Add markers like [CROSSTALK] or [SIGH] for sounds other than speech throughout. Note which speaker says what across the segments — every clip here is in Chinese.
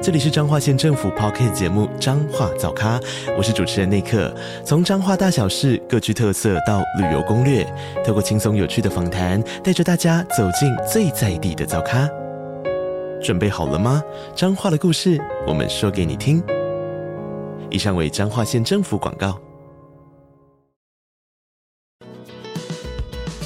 Speaker 1: 这里是彰化县政府 Podcast 节目《彰化早咖》，我是主持人内克。从彰化大小事各具特色到旅游攻略，透过轻松有趣的访谈，带着大家走进最在地的早咖。准备好了吗？彰化的故事，我们说给你听。以上为彰化县政府广告。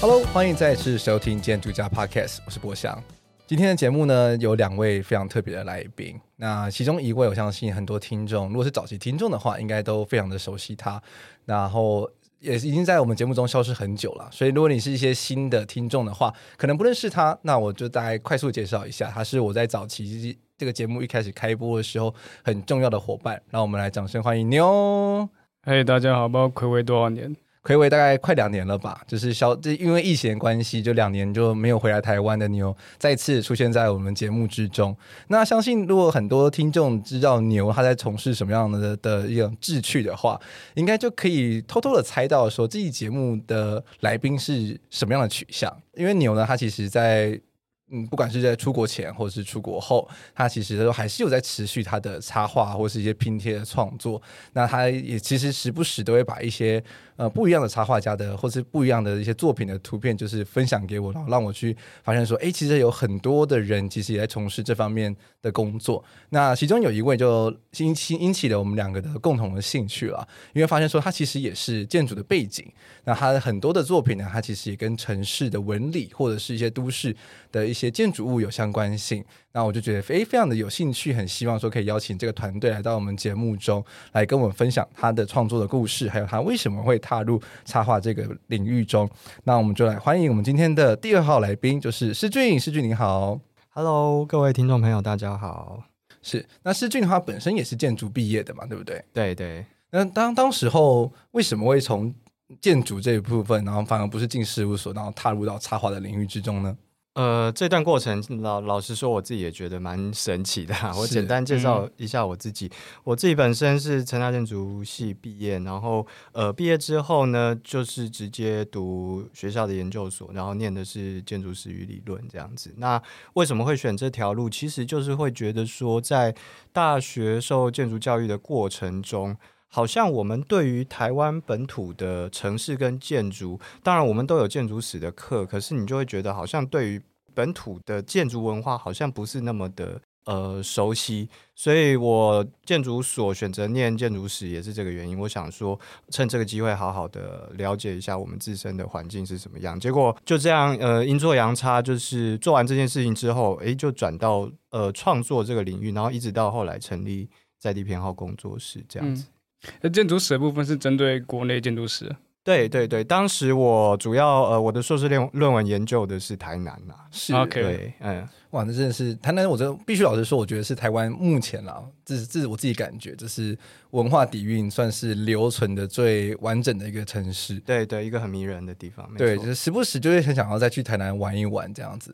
Speaker 2: Hello，欢迎再次收听《建筑家 Podcast》，我是博翔。今天的节目呢，有两位非常特别的来宾。那其中一位，我相信很多听众，如果是早期听众的话，应该都非常的熟悉他。然后也已经在我们节目中消失很久了。所以，如果你是一些新的听众的话，可能不认识他，那我就大概快速介绍一下，他是我在早期这个节目一开始开播的时候很重要的伙伴。让我们来掌声欢迎妞。
Speaker 3: 嘿，大家好，不知道暌违多少年。
Speaker 2: 暌违大概快两年了吧，就是消，这因为疫情的关系，就两年就没有回来台湾的牛，再次出现在我们节目之中。那相信如果很多听众知道牛他在从事什么样的的一种志趣的话，应该就可以偷偷的猜到说这期节目的来宾是什么样的取向。因为牛呢，他其实在。嗯，不管是在出国前或者是出国后，他其实都还是有在持续他的插画或是一些拼贴的创作。那他也其实时不时都会把一些呃不一样的插画家的或是不一样的一些作品的图片，就是分享给我，然后让我去发现说，哎，其实有很多的人其实也在从事这方面的工作。那其中有一位就引起引起了我们两个的共同的兴趣了，因为发现说他其实也是建筑的背景。那他很多的作品呢，他其实也跟城市的纹理或者是一些都市的一些建筑物有相关性，那我就觉得非非常的有兴趣，很希望说可以邀请这个团队来到我们节目中来跟我们分享他的创作的故事，还有他为什么会踏入插画这个领域中。那我们就来欢迎我们今天的第二号来宾，就是诗俊，诗俊你好
Speaker 4: ，Hello，各位听众朋友，大家好。
Speaker 2: 是，那诗峻他本身也是建筑毕业的嘛，对不对？
Speaker 4: 对对。
Speaker 2: 那当当时候为什么会从建筑这一部分，然后反而不是进事务所，然后踏入到插画的领域之中呢？
Speaker 4: 呃，这段过程老老实说，我自己也觉得蛮神奇的。我简单介绍一下我自己，嗯、我自己本身是成大建筑系毕业，然后呃毕业之后呢，就是直接读学校的研究所，然后念的是建筑史与理论这样子。那为什么会选这条路？其实就是会觉得说，在大学受建筑教育的过程中。好像我们对于台湾本土的城市跟建筑，当然我们都有建筑史的课，可是你就会觉得好像对于本土的建筑文化好像不是那么的呃熟悉，所以我建筑所选择念建筑史也是这个原因。我想说趁这个机会好好的了解一下我们自身的环境是什么样。结果就这样呃阴错阳差，就是做完这件事情之后，诶，就转到呃创作这个领域，然后一直到后来成立在地偏好工作室这样子。
Speaker 3: 那建筑史的部分是针对国内建筑史。
Speaker 4: 对对对，当时我主要呃，我的硕士论论文研究的是台南呐。
Speaker 2: 是
Speaker 3: ，OK，
Speaker 4: 对，嗯，
Speaker 2: 哇，那真的是台南，我这必须老实说，我觉得是台湾目前啦，这是这是我自己感觉，这是文化底蕴算是留存的最完整的一个城市。
Speaker 4: 对对，一个很迷人的地方。
Speaker 2: 对，就是时不时就会很想要再去台南玩一玩这样子。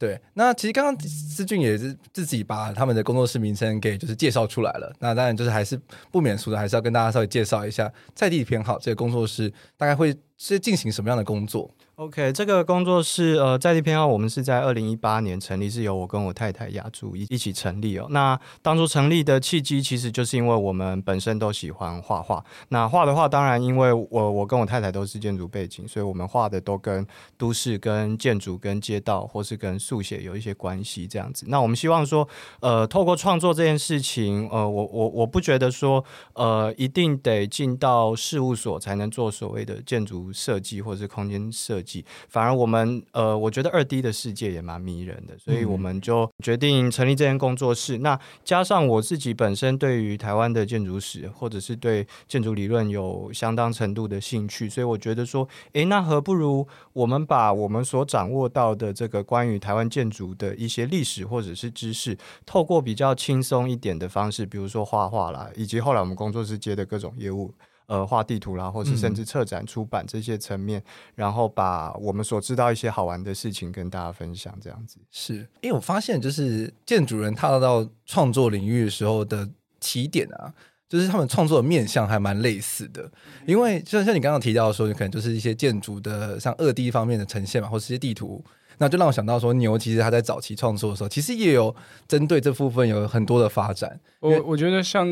Speaker 2: 对，那其实刚刚思俊也是自己把他们的工作室名称给就是介绍出来了。那当然就是还是不免俗的，还是要跟大家稍微介绍一下在地偏好这个工作室大概会是进行什么样的工作。
Speaker 4: OK，这个工作是呃，在地偏好，我们是在二零一八年成立，是由我跟我太太雅筑一一起成立哦。那当初成立的契机，其实就是因为我们本身都喜欢画画。那画的话，当然因为我我跟我太太都是建筑背景，所以我们画的都跟都市、跟建筑、跟街道，或是跟速写有一些关系这样子。那我们希望说，呃，透过创作这件事情，呃，我我我不觉得说，呃，一定得进到事务所才能做所谓的建筑设计或者是空间设计。反而我们呃，我觉得二 D 的世界也蛮迷人的，所以我们就决定成立这间工作室。嗯、那加上我自己本身对于台湾的建筑史或者是对建筑理论有相当程度的兴趣，所以我觉得说，诶，那何不如我们把我们所掌握到的这个关于台湾建筑的一些历史或者是知识，透过比较轻松一点的方式，比如说画画啦，以及后来我们工作室接的各种业务。呃画地图啦，或是甚至策展出版这些层面，嗯、然后把我们所知道一些好玩的事情跟大家分享，这样子。
Speaker 2: 是因为我发现，就是建筑人踏到创作领域的时候的起点啊，就是他们创作的面向还蛮类似的。因为就像你刚刚提到的说，你可能就是一些建筑的像二 D 方面的呈现嘛，或是一些地图。那就让我想到说，牛其实他在早期创作的时候，其实也有针对这部分有很多的发展。
Speaker 3: 我我觉得像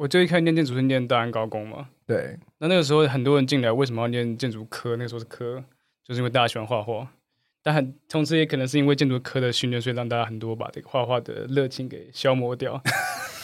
Speaker 3: 我最一开始念建筑是念大安高工嘛，
Speaker 2: 对。
Speaker 3: 那那个时候很多人进来，为什么要念建筑科？那个时候是科，就是因为大家喜欢画画。但很同时也可能是因为建筑科的训练，所以让大家很多把这个画画的热情给消磨掉。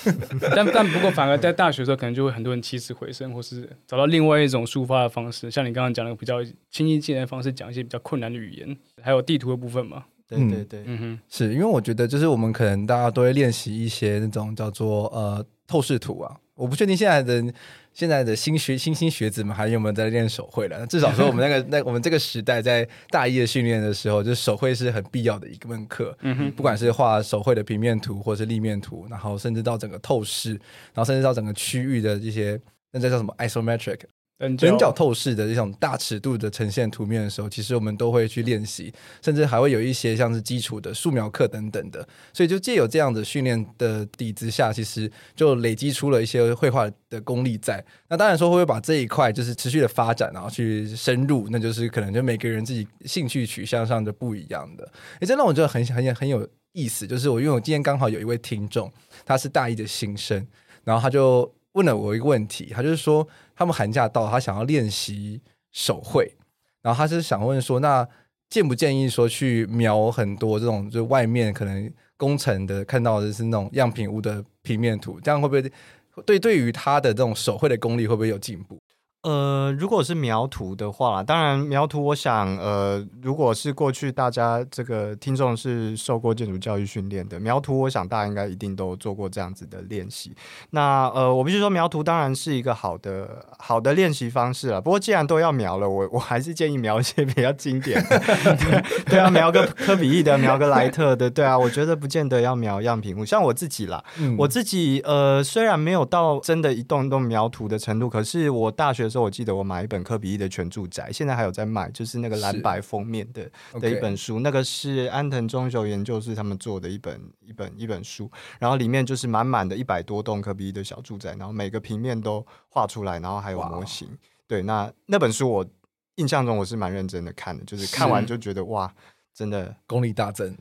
Speaker 3: [LAUGHS] 但但不过，反而在大学的时候，可能就会很多人起死回生，或是找到另外一种抒发的方式。像你刚刚讲的比较亲近自然的方式，讲一些比较困难的语言，还有地图的部分嘛。
Speaker 4: 对对对，嗯哼，
Speaker 2: 是因为我觉得就是我们可能大家都会练习一些那种叫做呃透视图啊。我不确定现在的现在的新学新兴学子们还有没有在练手绘了。至少说我们那个 [LAUGHS] 那我们这个时代在大一的训练的时候，就是手绘是很必要的一个门课。嗯哼，不管是画手绘的平面图，或是立面图，然后甚至到整个透视，然后甚至到整个区域的这些，那叫什么 isometric。人角透视的这种大尺度的呈现图面的时候，其实我们都会去练习，甚至还会有一些像是基础的素描课等等的。所以就借有这样的训练的底子下，其实就累积出了一些绘画的功力在。那当然说会不会把这一块就是持续的发展，然后去深入，那就是可能就每个人自己兴趣取向上就不一样的。诶，这让我觉得很很很有意思，就是我因为我今天刚好有一位听众，他是大一的新生，然后他就问了我一个问题，他就是说。他们寒假到，他想要练习手绘，然后他是想问说，那建不建议说去描很多这种，就外面可能工程的看到的是那种样品屋的平面图，这样会不会对对于他的这种手绘的功力会不会有进步？
Speaker 4: 呃，如果是描图的话，当然描图，我想，呃，如果是过去大家这个听众是受过建筑教育训练的，描图，我想大家应该一定都做过这样子的练习。那呃，我必须说，描图当然是一个好的好的练习方式了。不过既然都要描了，我我还是建议描一些比较经典的，对，对啊，描个科比意的，描个莱特的，对啊，我觉得不见得要描样品屋。像我自己啦，嗯、我自己呃，虽然没有到真的一栋一栋描图的程度，可是我大学。我记得我买一本科比一的全住宅，现在还有在卖，就是那个蓝白封面的的一本书，那个是安藤忠雄研究室他们做的一本一本一本书，然后里面就是满满的一百多栋科比一的小住宅，然后每个平面都画出来，然后还有模型。对，那那本书我印象中我是蛮认真的看的，就是看完就觉得哇，真的
Speaker 2: 功力大增。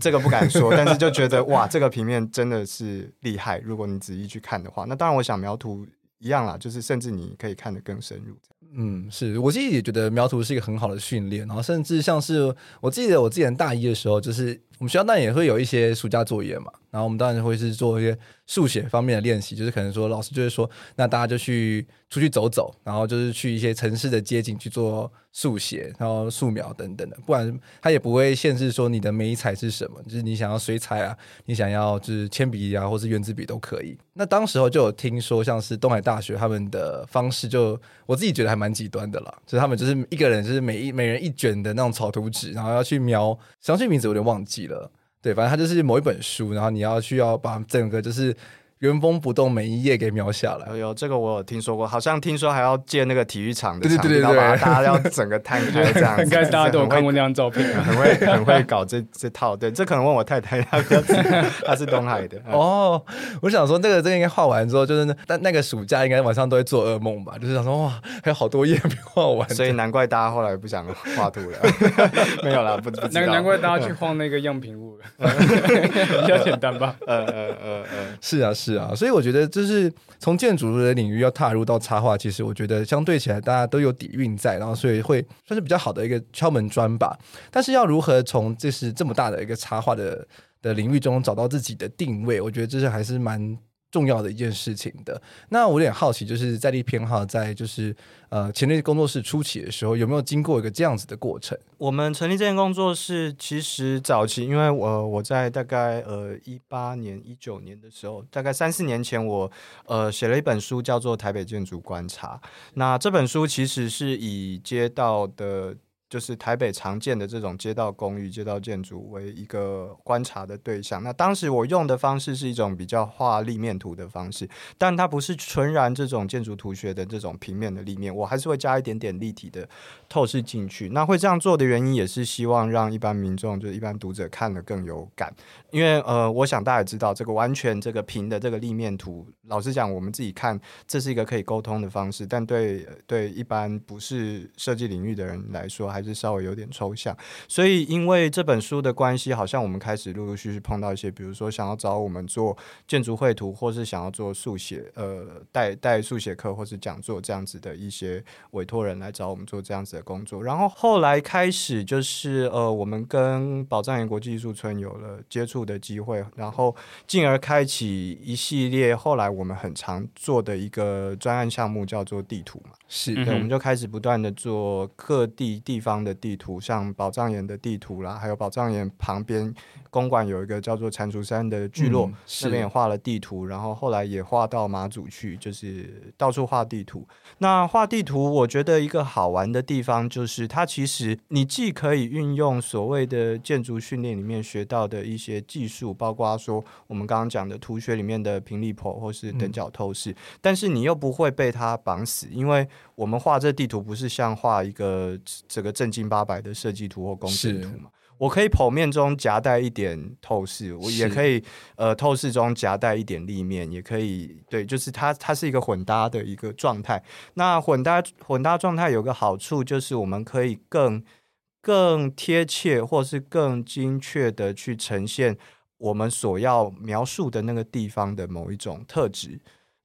Speaker 4: 这个不敢说，但是就觉得哇，这个平面真的是厉害。如果你仔细去看的话，那当然我想描图。一样啦，就是甚至你可以看得更深入。
Speaker 2: 嗯，是我自己也觉得描图是一个很好的训练，然后甚至像是我记得我之前大一的时候，就是我们学校当然也会有一些暑假作业嘛，然后我们当然会是做一些速写方面的练习，就是可能说老师就会说，那大家就去出去走走，然后就是去一些城市的街景去做速写，然后素描等等的，不然他也不会限制说你的媒材是什么，就是你想要水彩啊，你想要就是铅笔啊，或是原子笔都可以。那当时候就有听说，像是东海大学他们的方式就，我自己觉得还蛮极端的啦，就是他们就是一个人就是每一每人一卷的那种草图纸，然后要去描，详细名字我有点忘记了，对，反正他就是某一本书，然后你要去要把整个就是。原封不动每一页给描下来。
Speaker 4: 有这个我有听说过，好像听说还要建那个体育场的场地，
Speaker 2: 对对对对，
Speaker 4: 然后把大家要整个摊开 [LAUGHS] 这样子。
Speaker 3: 应该大家都有看过那张照片，
Speaker 4: 很会很会搞这这套。对，这可能问我太太，她她是东海的。[LAUGHS]
Speaker 2: 哦，我想说，这个这个应该画完之后，就是那但那个暑假应该晚上都会做噩梦吧？就是想说，哇，还有好多页没画完，
Speaker 4: 所以难怪大家后来不想画图了。[LAUGHS] 没有啦，不不知道。
Speaker 3: 难怪大家去画那个样品屋了，比较简单吧？
Speaker 4: 呃呃呃呃，
Speaker 2: 是啊是。是啊，所以我觉得就是从建筑的领域要踏入到插画，其实我觉得相对起来大家都有底蕴在，然后所以会算是比较好的一个敲门砖吧。但是要如何从这是这么大的一个插画的的领域中找到自己的定位，我觉得这是还是蛮。重要的一件事情的，那我有点好奇，就是在地偏好在就是呃前面工作室初期的时候，有没有经过一个这样子的过程？
Speaker 4: 我们成立这间工作室，其实早期，因为我我在大概呃一八年一九年的时候，大概三四年前我，我呃写了一本书，叫做《台北建筑观察》。那这本书其实是以街道的。就是台北常见的这种街道公寓、街道建筑为一个观察的对象。那当时我用的方式是一种比较画立面图的方式，但它不是纯然这种建筑图学的这种平面的立面，我还是会加一点点立体的透视进去。那会这样做的原因也是希望让一般民众，就是一般读者看得更有感。因为呃，我想大家知道，这个完全这个平的这个立面图，老实讲，我们自己看这是一个可以沟通的方式，但对对一般不是设计领域的人来说，还是稍微有点抽象，所以因为这本书的关系，好像我们开始陆陆续续碰到一些，比如说想要找我们做建筑绘图，或是想要做速写，呃，带带速写课或是讲座这样子的一些委托人来找我们做这样子的工作。然后后来开始就是呃，我们跟宝藏岩国际艺术村有了接触的机会，然后进而开启一系列后来我们很常做的一个专案项目，叫做地图嘛。
Speaker 2: 是
Speaker 4: 对，我们就开始不断的做各地地方的地图，像宝藏岩的地图啦，还有宝藏岩旁边公馆有一个叫做蟾蜍山的聚落，嗯、那边也画了地图，然后后来也画到马祖去，就是到处画地图。那画地图，我觉得一个好玩的地方就是，它其实你既可以运用所谓的建筑训练里面学到的一些技术，包括说我们刚刚讲的图学里面的平立剖或是等角透视，嗯、但是你又不会被它绑死，因为我们画这地图不是像画一个这个正经八百的设计图或工程图嘛？我可以剖面中夹带一点透视，我也可以呃透视中夹带一点立面，也可以对，就是它它是一个混搭的一个状态。那混搭混搭状态有个好处就是我们可以更更贴切或是更精确的去呈现我们所要描述的那个地方的某一种特质。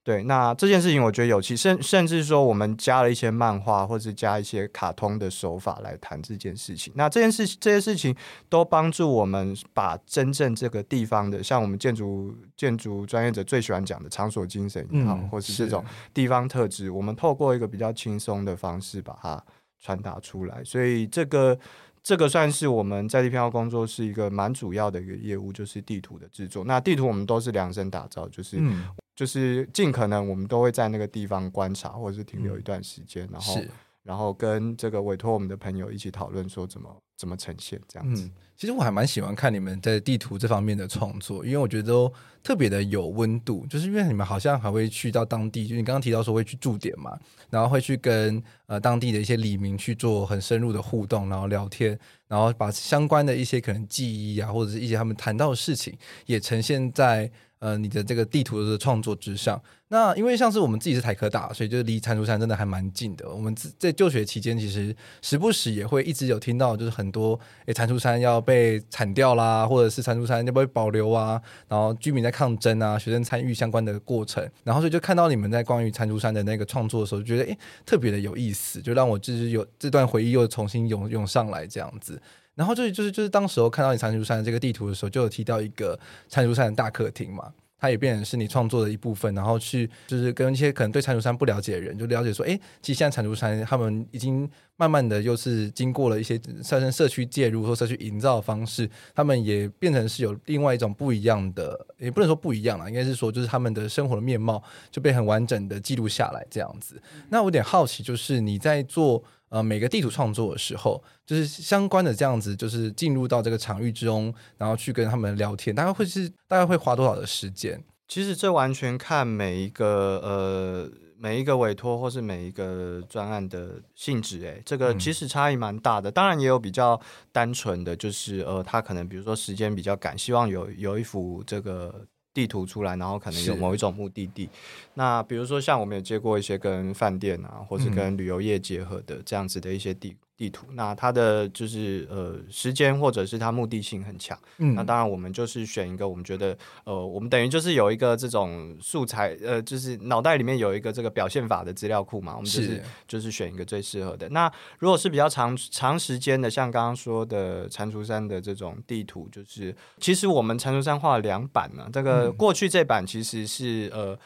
Speaker 4: 对，那这件事情我觉得有趣，甚甚至说我们加了一些漫画，或者加一些卡通的手法来谈这件事情。那这件事这些事情都帮助我们把真正这个地方的，像我们建筑建筑专业者最喜欢讲的场所精神也好，嗯，或是这种地方特质，我们透过一个比较轻松的方式把它传达出来。所以这个。这个算是我们在地偏好工作室一个蛮主要的一个业务，就是地图的制作。那地图我们都是量身打造，就是、嗯、就是尽可能我们都会在那个地方观察，或者是停留一段时间，嗯、然后然后跟这个委托我们的朋友一起讨论说怎么怎么呈现这样子。嗯其实我还蛮喜欢看你们在地图这方面的创作，因为我觉得都特别的有温度。就是因为你们好像还会去到当地，就你刚刚提到说会去驻点嘛，然后会去跟呃当地的一些里民去做很深入的互动，然后聊天，然后把相关的一些可能记忆啊，或者是一些他们谈到的事情，也呈现在。呃，你的这个地图的创作之上，那因为像是我们自己是台科大，所以就离蟾蜍山真的还蛮近的。我们在就学期间，其实时不时也会一直有听到，就是很多诶，蟾蜍山要被铲掉啦，或者是蟾蜍山要不要保留啊？然后居民在抗争啊，学生参与相关的过程，然后所以就看到你们在关于蟾蜍山的那个创作的时候，觉得诶，特别的有意思，就让我就是有这段回忆又重新涌涌上来这样子。然后就就是就是当时候看到你蟾蜍山的这个地图的时候，就有提到一个蟾蜍山的大客厅嘛，它也变成是你创作的一部分。然后去就是跟一些可能对蟾蜍山不了解的人，就了解说，哎，其实现在蟾蜍山他们已经慢慢的又是经过了一些产生社区介入或社区营造的方式，他们也变成是有另外一种不一样的，也不能说不一样了，应该是说就是他们的生活的面貌就被很完整的记录下来这样子。那我有点好奇，就是你在做。呃，每个地图创作的时候，就是相关的这样子，就是进入到这个场域之中，然后去跟他们聊天，大概会是大概会花多少的时间？其实这完全看每一个呃每一个委托或是每一个专案的性质，诶，这个其实差异蛮大的。嗯、当然也有比较单纯的，就是呃，他可能比如说时间比较赶，希望有有一幅这个。地图出来，然后可能有某一种目的地。那比如说，像我们也接过一些跟饭店啊，或是跟旅游业结合的这样子的一些地。地图，那它的就是呃时间或者是它目的性很强，嗯，那当然我们就是选一个我们觉得呃我们等于就是有一个这种素材呃就是脑袋里面有一个这个表现法的资料库嘛，我们就是，是就是选一个最适合的。那如果是比较长长时间的，像刚刚说的蟾蜍山的这种地图，就是其实我们蟾蜍山画了两版呢，这个过去这版其实是呃。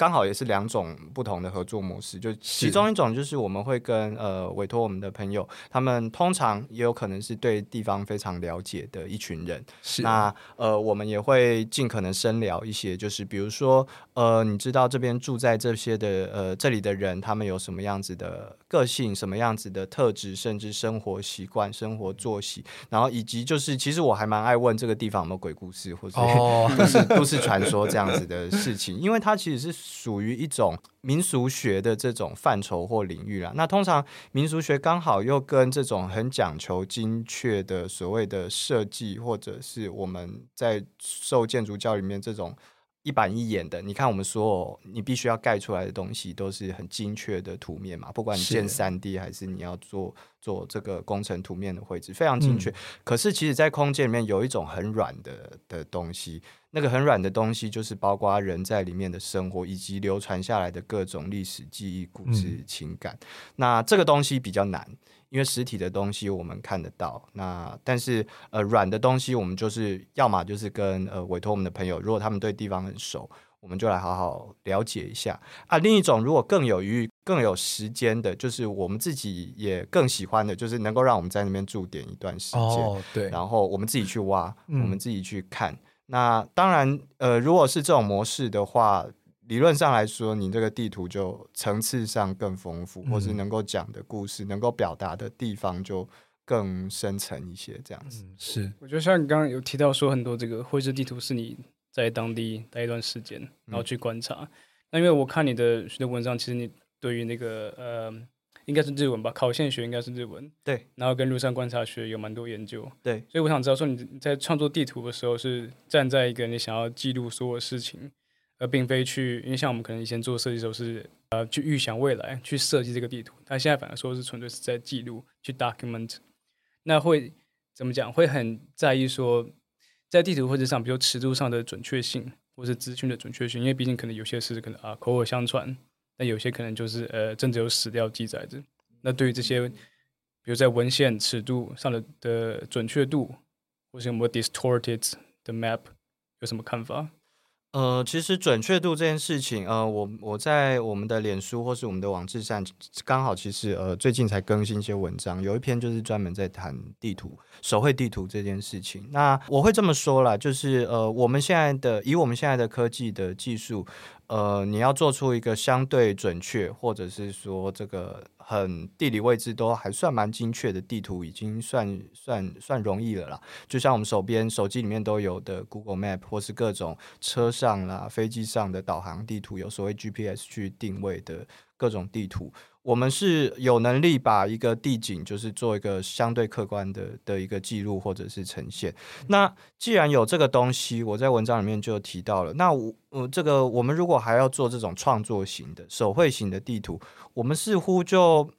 Speaker 4: 刚好也是两种不同的合作模式，就其中一种就是我们会跟呃委托我们的朋友，他们通常也有可能是对地方非常了解的一群人。
Speaker 2: 是
Speaker 4: 那呃，我们也会尽可能深聊一些，就是比如说呃，你知道这边住在这些的呃这里的人，他们有什么样子的个性，什么样子的特质，甚至生活习惯、生活作息，然后以及就是其实我还蛮爱问这个地方有没有鬼故事，或者 [LAUGHS] 都是都市传说这样子的事情，因为它其实是。属于一种民俗学的这种范畴或领域啦。那通常民俗学刚好又跟这种很讲求精确的所谓的设计，或者是我们在受建筑教育里面这种一板一眼的。你看，我们所有你必须要盖出来的东西都是很精确的图面嘛，不管你建三 D 还是你要做做这个工程图面的绘制，非常精确。嗯、可是，其实，在空间里面有一种很软的的东西。那个很软的东西，就是包括人在里面的生活，以及流传下来的各种历史记忆、故事、情感。嗯、那这个东西比较难，因为实体的东西我们看得到。那但是呃，软的东西我们就是要么就是跟呃委托我们的朋友，如果他们对地方很熟，我们就来好好了解一下啊。另一种如果更有余、更有时间的，就是我们自己也更喜欢的，就是能够让我们在那边驻点一段时间。
Speaker 2: 哦，对。
Speaker 4: 然后我们自己去挖，嗯、我们自己去看。那当然，呃，如果是这种模式的话，理论上来说，你这个地图就层次上更丰富，嗯、或是能够讲的故事、能够表达的地方就更深层一些，这样子。
Speaker 2: 嗯、是，
Speaker 3: 我觉得像你刚刚有提到说，很多这个绘制地图是你在当地待一段时间，然后去观察。嗯、那因为我看你的许多文章，其实你对于那个呃。应该是日文吧，考线学应该是日文。
Speaker 4: 对，
Speaker 3: 然后跟陆上观察学有蛮多研究。
Speaker 4: 对，
Speaker 3: 所以我想知道说你在创作地图的时候，是站在一个你想要记录所有事情，而并非去，因为像我们可能以前做设计的时候是呃去预想未来，去设计这个地图，但现在反而说是纯粹是在记录，去 document。那会怎么讲？会很在意说在地图绘制上，比如尺度上的准确性，或是资讯的准确性，因为毕竟可能有些是可能啊口耳相传。但有些可能就是呃，真的有史料记载着。那对于这些，比如在文献尺度上的的准确度，或是有没有 distorted 的 map，有什么看法？
Speaker 4: 呃，其实准确度这件事情，呃，我我在我们的脸书或是我们的网志上，刚好其实呃最近才更新一些文章，有一篇就是专门在谈地图、手绘地图这件事情。那我会这么说啦，就是呃，我们现在的以我们现在的科技的技术。呃，你要做出一个相对准确，或者是说这个很地理位置都还算蛮精确的地图，已经算算算容易了啦。就像我们手边手机里面都有的 Google Map，或是各种车上啦、飞机上的导航地图，有所谓 GPS 去定位的各种地图。我们是有能力把一个地景，就是做一个相对客观的的一个记录或者是呈现。那既然有这个东西，我在文章里面就提到了。那我，呃，这个我们如果还要做这种创作型的手绘型的地图，我们似乎就。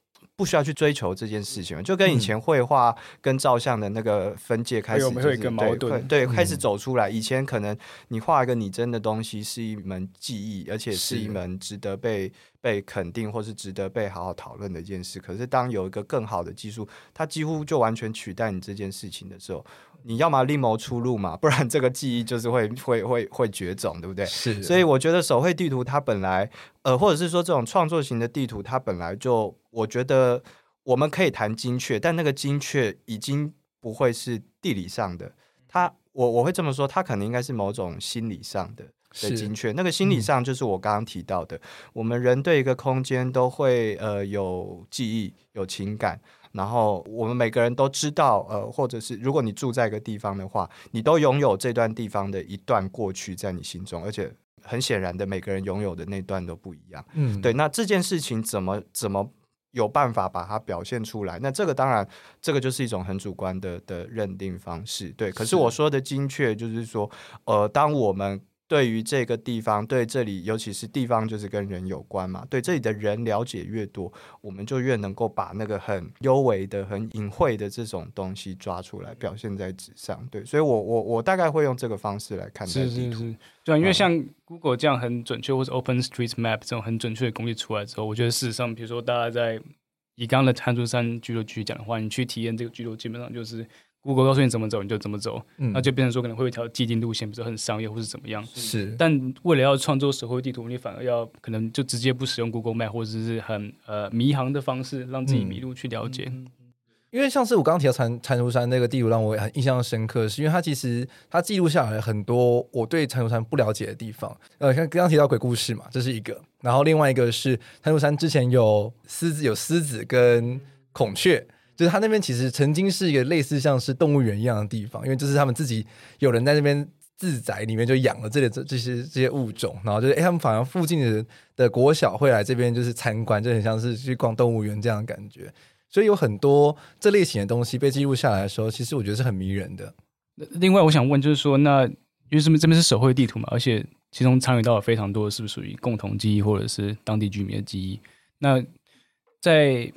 Speaker 4: 不需要去追求这件事情，就跟以前绘画跟照相的那个分界开始，就是，
Speaker 3: 有一个矛盾，
Speaker 4: 对，对，开始走出来。以前可能你画一个拟真的东西是一门技艺，而且是一门值得被被肯定或是值得被好好讨论的一件事。可是当有一个更好的技术，它几乎就完全取代你这件事情的时候，你要么另谋出路嘛，不然这个记忆就是会会会会绝种，对不对？
Speaker 2: 是。
Speaker 4: 所以我觉得手绘地图它本来，呃，或者是说这种创作型的地图，它本来就，我觉得我们可以谈精确，但那个精确已经不会是地理上的，它我我会这么说，它可能应该是某种心理上的的精确。那个心理上就是我刚刚提到的，嗯、我们人对一个空间都会呃有记忆、有情感。然后我们每个人都知道，呃，或者是如果你住在一个地方的话，你都拥有这段地方的一段过去在你心中，而且很显然的，每个人拥有的那段都不一样。嗯，对。那这件事情怎么怎么有办法把它表现出来？那这个当然，这个就是一种很主观的的认定方式。对。可是我说的精确，就是说，呃，当我们。对于这个地方，对这里，尤其是地方，就是跟人有关嘛。对这里的人了解越多，我们就越能够把那个很幽微的、很隐晦的这种东西抓出来，表现在纸上。对，所以我我我大概会用这个方式来看待地图。是是是，对，因
Speaker 3: 为像 Google 这样很准确，或是 OpenStreetMap 这种很准确的工具出来之后，我觉得事实上，比如说大家在以刚刚的参出山聚落去讲的话，你去体验这个聚落，基本上就是 Google 告诉你怎么走，你就怎么走，
Speaker 2: 嗯
Speaker 3: 那就变成说可能会有一条既定路线，比如说很商业或是怎么样。
Speaker 2: 是，
Speaker 3: 但为了要创作手绘地图，你反而要可能就直接不使用 Google Map，或者是很呃迷航的方式，让自己迷路去了解。
Speaker 2: 因为像是我刚刚提到蟾蟾蜍山那个地图，让我很印象深刻，是因为它其实它记录下来很多我对蟾蜍山不了解的地方。呃，像刚刚提到鬼故事嘛，这是一个，然后另外一个是蟾蜍山之前有狮子、有狮子跟孔雀。就是他那边其实曾经是一个类似像是动物园一样的地方，因为这是他们自己有人在那边自宅里面就养了这里这这些这些物种，然后就是哎，他们反而附近的的国小会来这边就是参观，就很像是去逛动物园这样的感觉。所以有很多这类型的东西被记录下来的时候，其实我觉得是很迷人的。
Speaker 3: 另外，我想问就是说，那因为这边这边是手绘地图嘛，而且其中参与到了非常多是不是属于共同记忆或者是当地居民的记忆？那在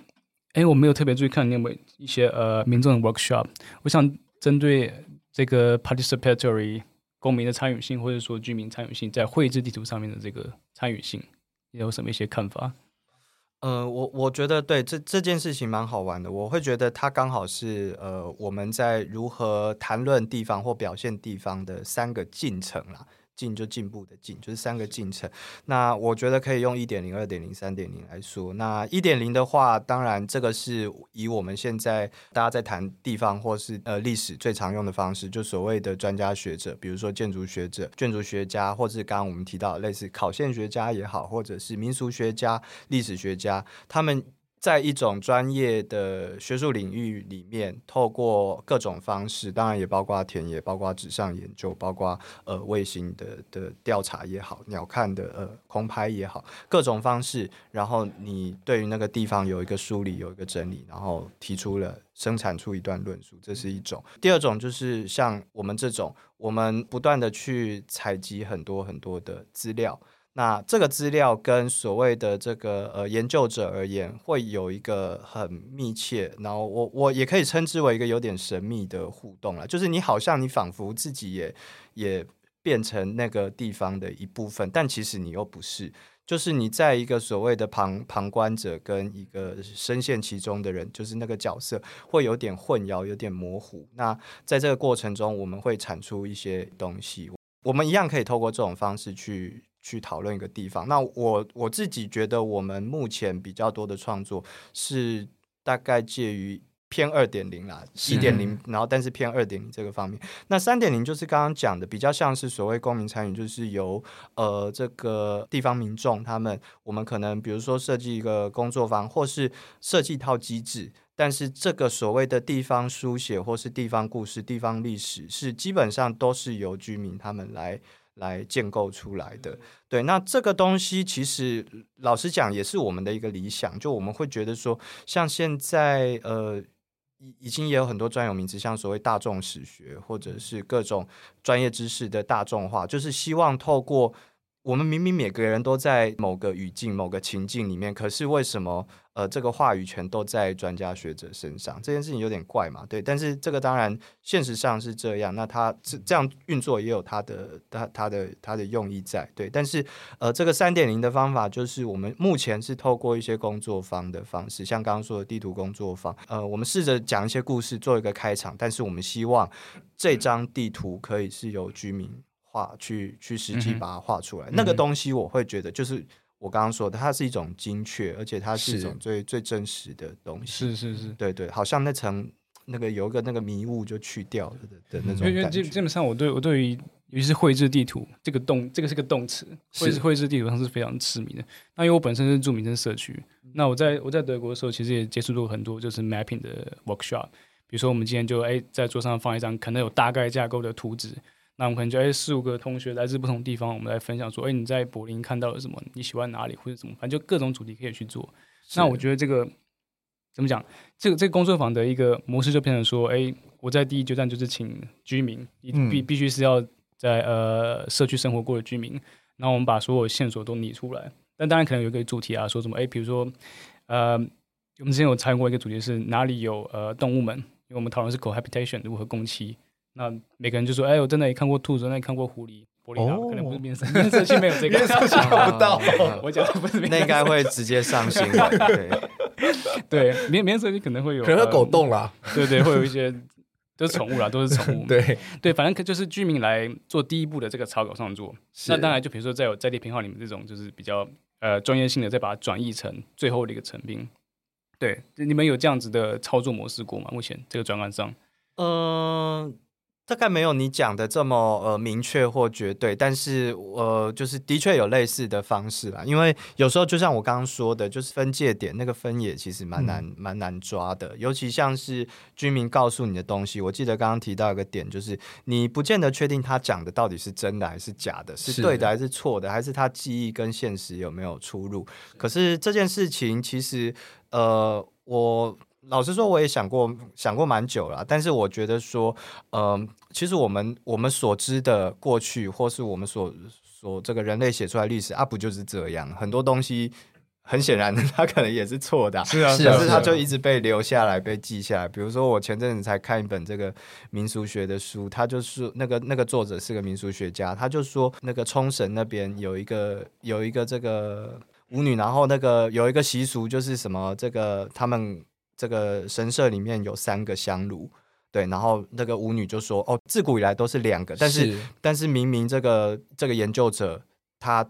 Speaker 3: 哎，我没有特别注意看你有没有一些呃民众的 workshop。我想针对这个 participatory 公民的参与性，或者说居民参与性，在绘制地图上面的这个参与性，你有什么一些看法？
Speaker 4: 呃，我我觉得对这这件事情蛮好玩的。我会觉得它刚好是呃我们在如何谈论地方或表现地方的三个进程啦。进就进步的进，就是三个进程。那我觉得可以用一点零、二点零、三点零来说。那一点零的话，当然这个是以我们现在大家在谈地方或是呃历史最常用的方式，就所谓的专家学者，比如说建筑学者、建筑学家，或是刚刚我们提到的类似考现学家也好，或者是民俗学家、历史学家，他们。在一种专业的学术领域里面，透过各种方式，当然也包括田野，包括纸上研究，包括呃卫星的的调查也好，鸟瞰的呃空拍也好，各种方式，然后你对于那个地方有一个梳理，有一个整理，然后提出了生产出一段论述，这是一种。第二种就是像我们这种，我们不断的去采集很多很多的资料。那这个资料跟所谓的这个呃研究者而言，会有一个很密切，然后我我也可以称之为一个有点神秘的互动了，就是你好像你仿佛自己也也变成那个地方的一部分，但其实你又不是，就是你在一个所谓的旁旁观者跟一个深陷其中的人，就是那个角色会有点混淆，有点模糊。那在这个过程中，我们会产出一些东西，我们一样可以透过这种方式去。去讨论一个地方。那我我自己觉得，我们目前比较多的创作是大概介于偏二点零啦，一点零，然后但是偏二点零这个方面。那三点零就是刚刚讲的，比较像是所谓公民参与，就是由呃这个地方民众他们，我们可能比如说设计一个工作坊，或是设计一套机制。但是这个所谓的地方书写，或是地方故事、地方历史，是基本上都是由居民他们来。来建构出来的，对，那这个东西其实老实讲也是我们的一个理想，就我们会觉得说，像现在呃，已已经也有很多专有名词，像所谓大众史学，或者是各种专业知识的大众化，就是希望透过我们明明每个人都在某个语境、某个情境里面，可是为什么？呃，这个话语权都在专家学者身上，这件事情有点怪嘛，对。但是这个当然现实上是这样，那他这这样运作也有他的他他的他的用意在，对。但是呃，这个三点零的方法就是我们目前是透过一些工作坊的方式，像刚刚说的地图工作坊，呃，我们试着讲一些故事做一个开场，但是我们希望这张地图可以是由居民画去去实际把它画出来，嗯、那个东西我会觉得就是。我刚刚说的，它是一种精确，而且它是一种最最真实的东西。
Speaker 3: 是是是，
Speaker 4: 对对，好像那层那个有一个那个迷雾就去掉了的的那种。因为
Speaker 3: 基基本上，我对我对于尤其是绘制地图这个动，这个是个动词，绘制绘制地图上是非常痴迷的。那因为我本身是住民生社区，那我在我在德国的时候，其实也接触过很多就是 mapping 的 workshop。比如说，我们今天就哎在桌上放一张可能有大概架构的图纸。那我们可能就哎四五个同学来自不同地方，我们来分享说，哎你在柏林看到了什么？你喜欢哪里或者怎么？反正就各种主题可以去做。那我觉得这个怎么讲？这个这个工作坊的一个模式就变成说，哎我在第一阶段就是请居民，必必须是要在呃社区生活过的居民，然后我们把所有线索都拟出来。但当然可能有一个主题啊，说什么？哎比如说呃我们之前有参与过一个主题是哪里有呃动物们？因为我们讨论是 cohabitation 如何共栖。那每个人就说：“哎，我真的也看过兔子，那也看过狐狸。玻璃可能不是变色，变色器没有这个，变色器看不到。我讲的不是，
Speaker 4: 那应该会直接上新闻。[LAUGHS] 对，
Speaker 3: 对，变变色器可能会有，
Speaker 2: 可能会狗洞啦。
Speaker 3: 对对，会有一些都是宠物啦，都是宠物。
Speaker 2: 对
Speaker 3: 对，反正就是居民来做第一步的这个草稿创作。那当然，就比如说在有在地编号，里面这种就是比较呃专业性的，再把它转译成最后的一个成品。对，你们有这样子的操作模式过吗？目前这个专案上，
Speaker 4: 嗯、呃。大概没有你讲的这么呃明确或绝对，但是呃就是的确有类似的方式啦。因为有时候就像我刚刚说的，就是分界点那个分野其实蛮难、嗯、蛮难抓的。尤其像是居民告诉你的东西，我记得刚刚提到一个点，就是你不见得确定他讲的到底是真的还是假的，是对的还是错的，还是他记忆跟现实有没有出入。可是这件事情其实呃我。老实说，我也想过想过蛮久了，但是我觉得说，嗯、呃，其实我们我们所知的过去，或是我们所所这个人类写出来历史啊，不就是这样？很多东西很显然的，[LAUGHS] 它可能也是错的，
Speaker 2: 是啊，
Speaker 4: 可是它就一直被留下来，被记下来。比如说，我前阵子才看一本这个民俗学的书，他就是那个那个作者是个民俗学家，他就说那个冲绳那边有一个有一个这个舞女，然后那个有一个习俗就是什么这个他们。这个神社里面有三个香炉，对，然后那个舞女就说：“哦，自古以来都是两个，但是，是但是明明这个这个研究者他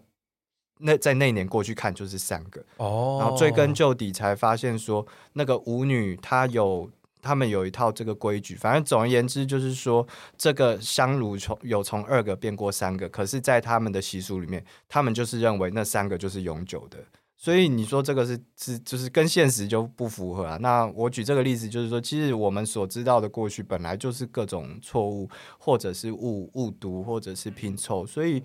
Speaker 4: 那在那年过去看就是三个哦，然后追根究底才发现说那个舞女她有他们有一套这个规矩，反正总而言之就是说这个香炉从有从二个变过三个，可是，在他们的习俗里面，他们就是认为那三个就是永久的。”所以你说这个是是就是跟现实就不符合啊？那我举这个例子就是说，其实我们所知道的过去本来就是各种错误，或者是误误读，或者是拼凑。所以，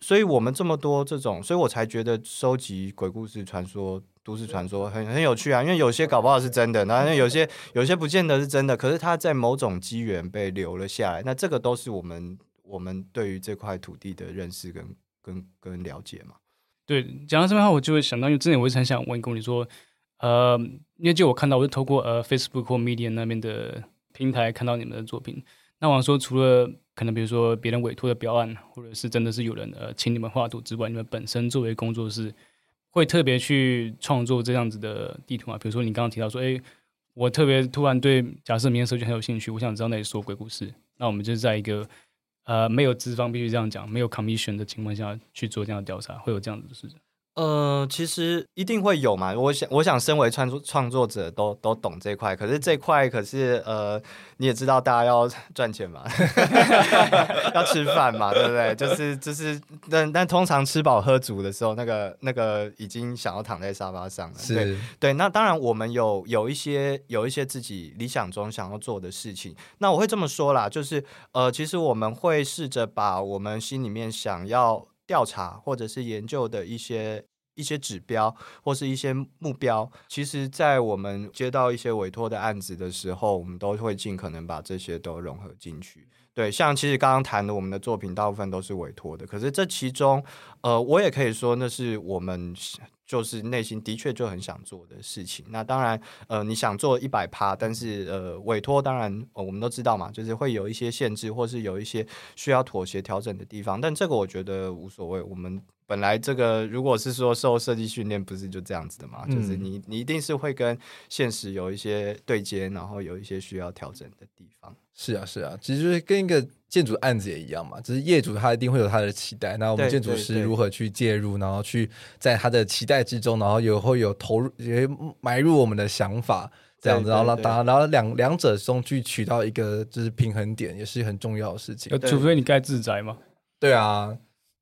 Speaker 4: 所以我们这么多这种，所以我才觉得收集鬼故事、传说、都市传说很很有趣啊。因为有些搞不好是真的，那有些有些不见得是真的，可是它在某种机缘被留了下来。那这个都是我们我们对于这块土地的认识跟跟跟了解嘛。
Speaker 3: 对，讲到这边的话，我就会想到，因为之前我一直很想问公你说，呃，因为就我看到，我是透过呃 Facebook 或 Medium 那边的平台看到你们的作品。那我想说，除了可能比如说别人委托的标案，或者是真的是有人呃请你们画图之外，你们本身作为工作室，会特别去创作这样子的地图吗？比如说你刚刚提到说，哎，我特别突然对假设明天社区很有兴趣，我想知道那里说鬼故事，那我们就在一个。呃，没有资方必须这样讲，没有 commission 的情况下去做这样的调查，会有这样子的事情。
Speaker 4: 呃，其实一定会有嘛。我想，我想，身为创作创作者都都懂这块。可是这块可是呃，你也知道，大家要 [LAUGHS] 赚钱嘛，[LAUGHS] 要吃饭嘛，对不对？就是就是，但但通常吃饱喝足的时候，那个那个已经想要躺在沙发上了。
Speaker 2: 是
Speaker 4: 对对。那当然，我们有有一些有一些自己理想中想要做的事情。那我会这么说啦，就是呃，其实我们会试着把我们心里面想要。调查或者是研究的一些一些指标或是一些目标，其实，在我们接到一些委托的案子的时候，我们都会尽可能把这些都融合进去。对，像其实刚刚谈的，我们的作品大部分都是委托的，可是这其中，呃，我也可以说那是我们。就是内心的确就很想做的事情。那当然，呃，你想做一百趴，但是呃，委托当然，呃，我们都知道嘛，就是会有一些限制，或是有一些需要妥协调整的地方。但这个我觉得无所谓。我们本来这个如果是说受设计训练，不是就这样子的嘛？嗯，就是你你一定是会跟现实有一些对接，然后有一些需要调整的地方。
Speaker 2: 是啊，是啊，其实就是跟一个建筑案子也一样嘛，就是业主他一定会有他的期待，那我们建筑师如何去介入，然后去在他的期待之中，然后有会有投入，也埋入我们的想法，这样子，然后让大家，然后两两者中去取到一个就是平衡点，也是很重要的事情。
Speaker 3: 除非你盖自宅嘛，
Speaker 2: 对啊。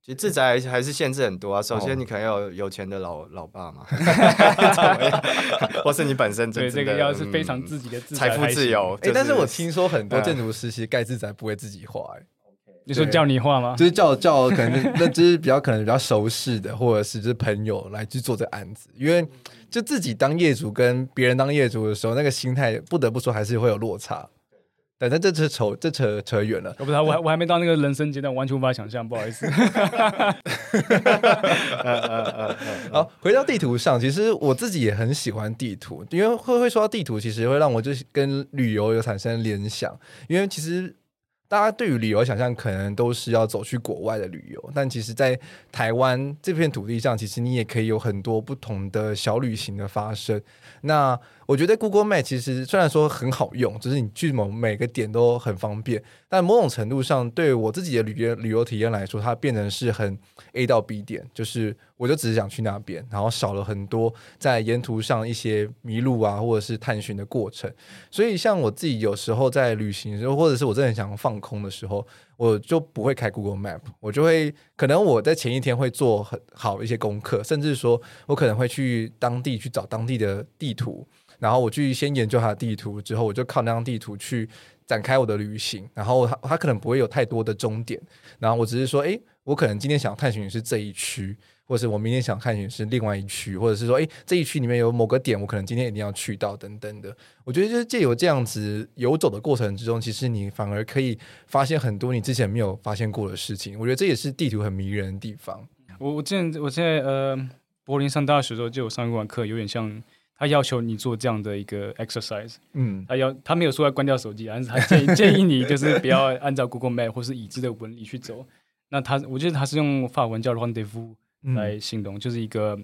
Speaker 4: 其实自宅还是限制很多啊。首先，你可能要有有钱的老老爸嘛，[LAUGHS] [LAUGHS] 或是你本身真的
Speaker 3: 对这个要是非常自己的
Speaker 4: 财富自由。
Speaker 2: 哎，但是我听说很多建筑师其实盖自宅不会自己画，哎，
Speaker 3: 你说叫你画吗？
Speaker 2: 就是叫叫可能那就是比较可能比较熟识的，或者是就是朋友来去做这个案子，因为就自己当业主跟别人当业主的时候，那个心态不得不说还是会有落差。对，但这扯扯这扯扯远了。
Speaker 3: 我不知道，我还我还没到那个人生阶段，完全无法想象，不好意思。[LAUGHS] [LAUGHS] [LAUGHS]
Speaker 2: 好，回到地图上，其实我自己也很喜欢地图，因为会会说到地图，其实会让我就跟旅游有产生联想。因为其实大家对于旅游想象可能都是要走去国外的旅游，但其实，在台湾这片土地上，其实你也可以有很多不同的小旅行的发生。那我觉得 Google Map 其实虽然说很好用，就是你去某每个点都很方便，但某种程度上，对我自己的旅游旅游体验来说，它变成是很 A 到 B 点，就是我就只是想去那边，然后少了很多在沿途上一些迷路啊，或者是探寻的过程。所以，像我自己有时候在旅行的时候，或者是我真的很想放空的时候，我就不会开 Google Map，我就会可能我在前一天会做很好一些功课，甚至说我可能会去当地去找当地的地图。然后我去先研究它的地图，之后我就靠那张地图去展开我的旅行。然后它它可能不会有太多的终点，然后我只是说，诶，我可能今天想探寻的是这一区，或者是我明天想探寻是另外一区，或者是说，诶，这一区里面有某个点，我可能今天一定要去到等等的。我觉得就是借由这样子游走的过程之中，其实你反而可以发现很多你之前没有发现过的事情。我觉得这也是地图很迷人的地方。
Speaker 3: 我我之前我在呃柏林上大学的时候就有上过课，有点像。他要求你做这样的一个 exercise，嗯，他要他没有说要关掉手机，但是他建议建议你就是不要按照 Google Map 或是已知的纹理去走。那他我觉得他是用法文叫 rendezvous 来形容，嗯、就是一个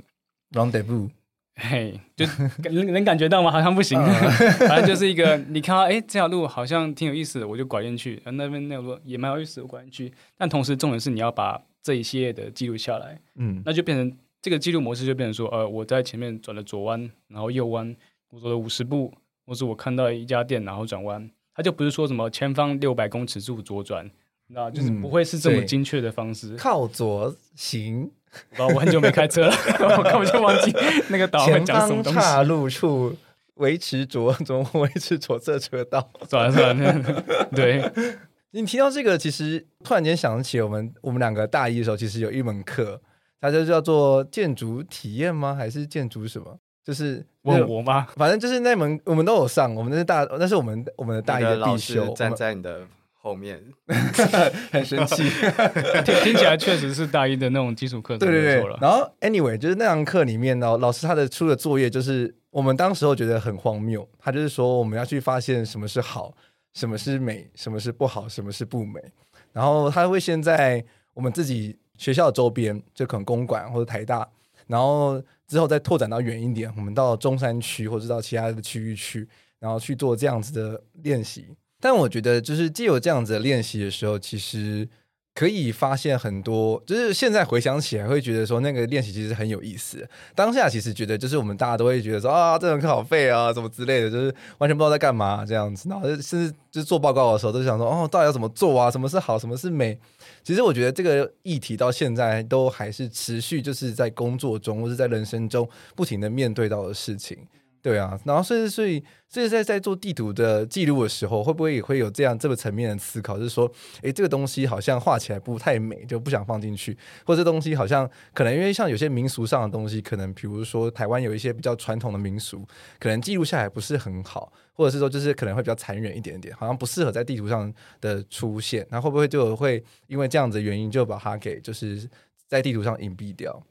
Speaker 2: rendezvous，
Speaker 3: 嘿，就 [LAUGHS] 能能感觉到吗？好像不行，[LAUGHS] 反正就是一个你看到哎这条路好像挺有意思的，我就拐进去。那边那条路也蛮有意思的，我拐进去。但同时重点是你要把这一系列的记录下来，嗯，那就变成。这个记录模式就变成说，呃，我在前面转了左弯，然后右弯，我走了五十步，或是我看到一家店，然后转弯，它就不是说什么前方六百公尺处左转，那就是不会是这么精确的方式。
Speaker 2: 嗯、靠左行，[LAUGHS]
Speaker 3: 我很久没开车了，我根本就忘记那个导航会讲什么东西。
Speaker 2: 岔路处维持左左维持左侧车道。[LAUGHS]
Speaker 3: 算了算了，对。[LAUGHS]
Speaker 2: 你提到这个，其实突然间想起我们我们两个大一的时候，其实有一门课。它就叫做建筑体验吗？还是建筑什么？就是
Speaker 3: 问我吗？[LAUGHS]
Speaker 2: 反正就是那门我们都有上，我们那是大，那是我们我们的大一的必修。
Speaker 4: 站在你的后面，[LAUGHS]
Speaker 2: 很生气。[LAUGHS]
Speaker 3: 听听起来确实是大一的那种基础课，
Speaker 2: 对对对。然后，anyway，就是那堂课里面呢，老师他的出的作业就是我们当时候觉得很荒谬。他就是说我们要去发现什么是好，什么是美，什么是不好，什么是不美。然后他会先在我们自己。学校周边就可能公馆或者台大，然后之后再拓展到远一点，我们到中山区或者到其他的区域去，然后去做这样子的练习。但我觉得，就是既有这样子的练习的时候，其实可以发现很多。就是现在回想起来，会觉得说那个练习其实很有意思。当下其实觉得，就是我们大家都会觉得说啊，这门课好废啊，什么之类的，就是完全不知道在干嘛这样子。然后甚至就是做报告的时候，都想说哦，到底要怎么做啊？什么是好？什么是美？其实我觉得这个议题到现在都还是持续，就是在工作中或是在人生中不停的面对到的事情，对啊。然后所以所以，所以在在做地图的记录的时候，会不会也会有这样这个层面的思考，就是说，诶，这个东西好像画起来不太美，就不想放进去，或者这东西好像可能因为像有些民俗上的东西，可能比如说台湾有一些比较传统的民俗，可能记录下来不是很好。或者是说，就是可能会比较残忍一点点，好像不适合在地图上的出现。那会不会就会因为这样子的原因，就把它给就是在地图上隐蔽掉？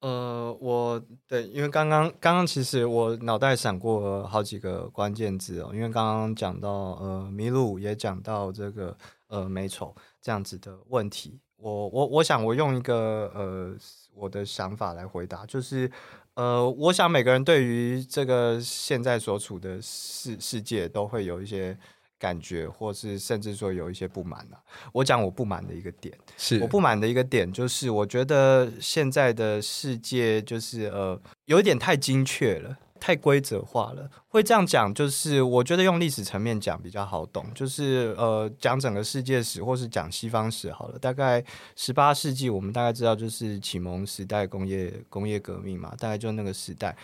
Speaker 4: 呃，我对，因为刚刚刚刚其实我脑袋闪过好几个关键字哦，因为刚刚讲到呃迷路，也讲到这个呃美丑这样子的问题。我我我想我用一个呃我的想法来回答，就是。呃，我想每个人对于这个现在所处的世世界都会有一些感觉，或是甚至说有一些不满啊。我讲我不满的一个点，
Speaker 2: 是
Speaker 4: 我不满的一个点，就是我觉得现在的世界就是呃，有一点太精确了。太规则化了，会这样讲，就是我觉得用历史层面讲比较好懂，就是呃，讲整个世界史或是讲西方史好了。大概十八世纪，我们大概知道就是启蒙时代，工业工业革命嘛，大概就那个时代。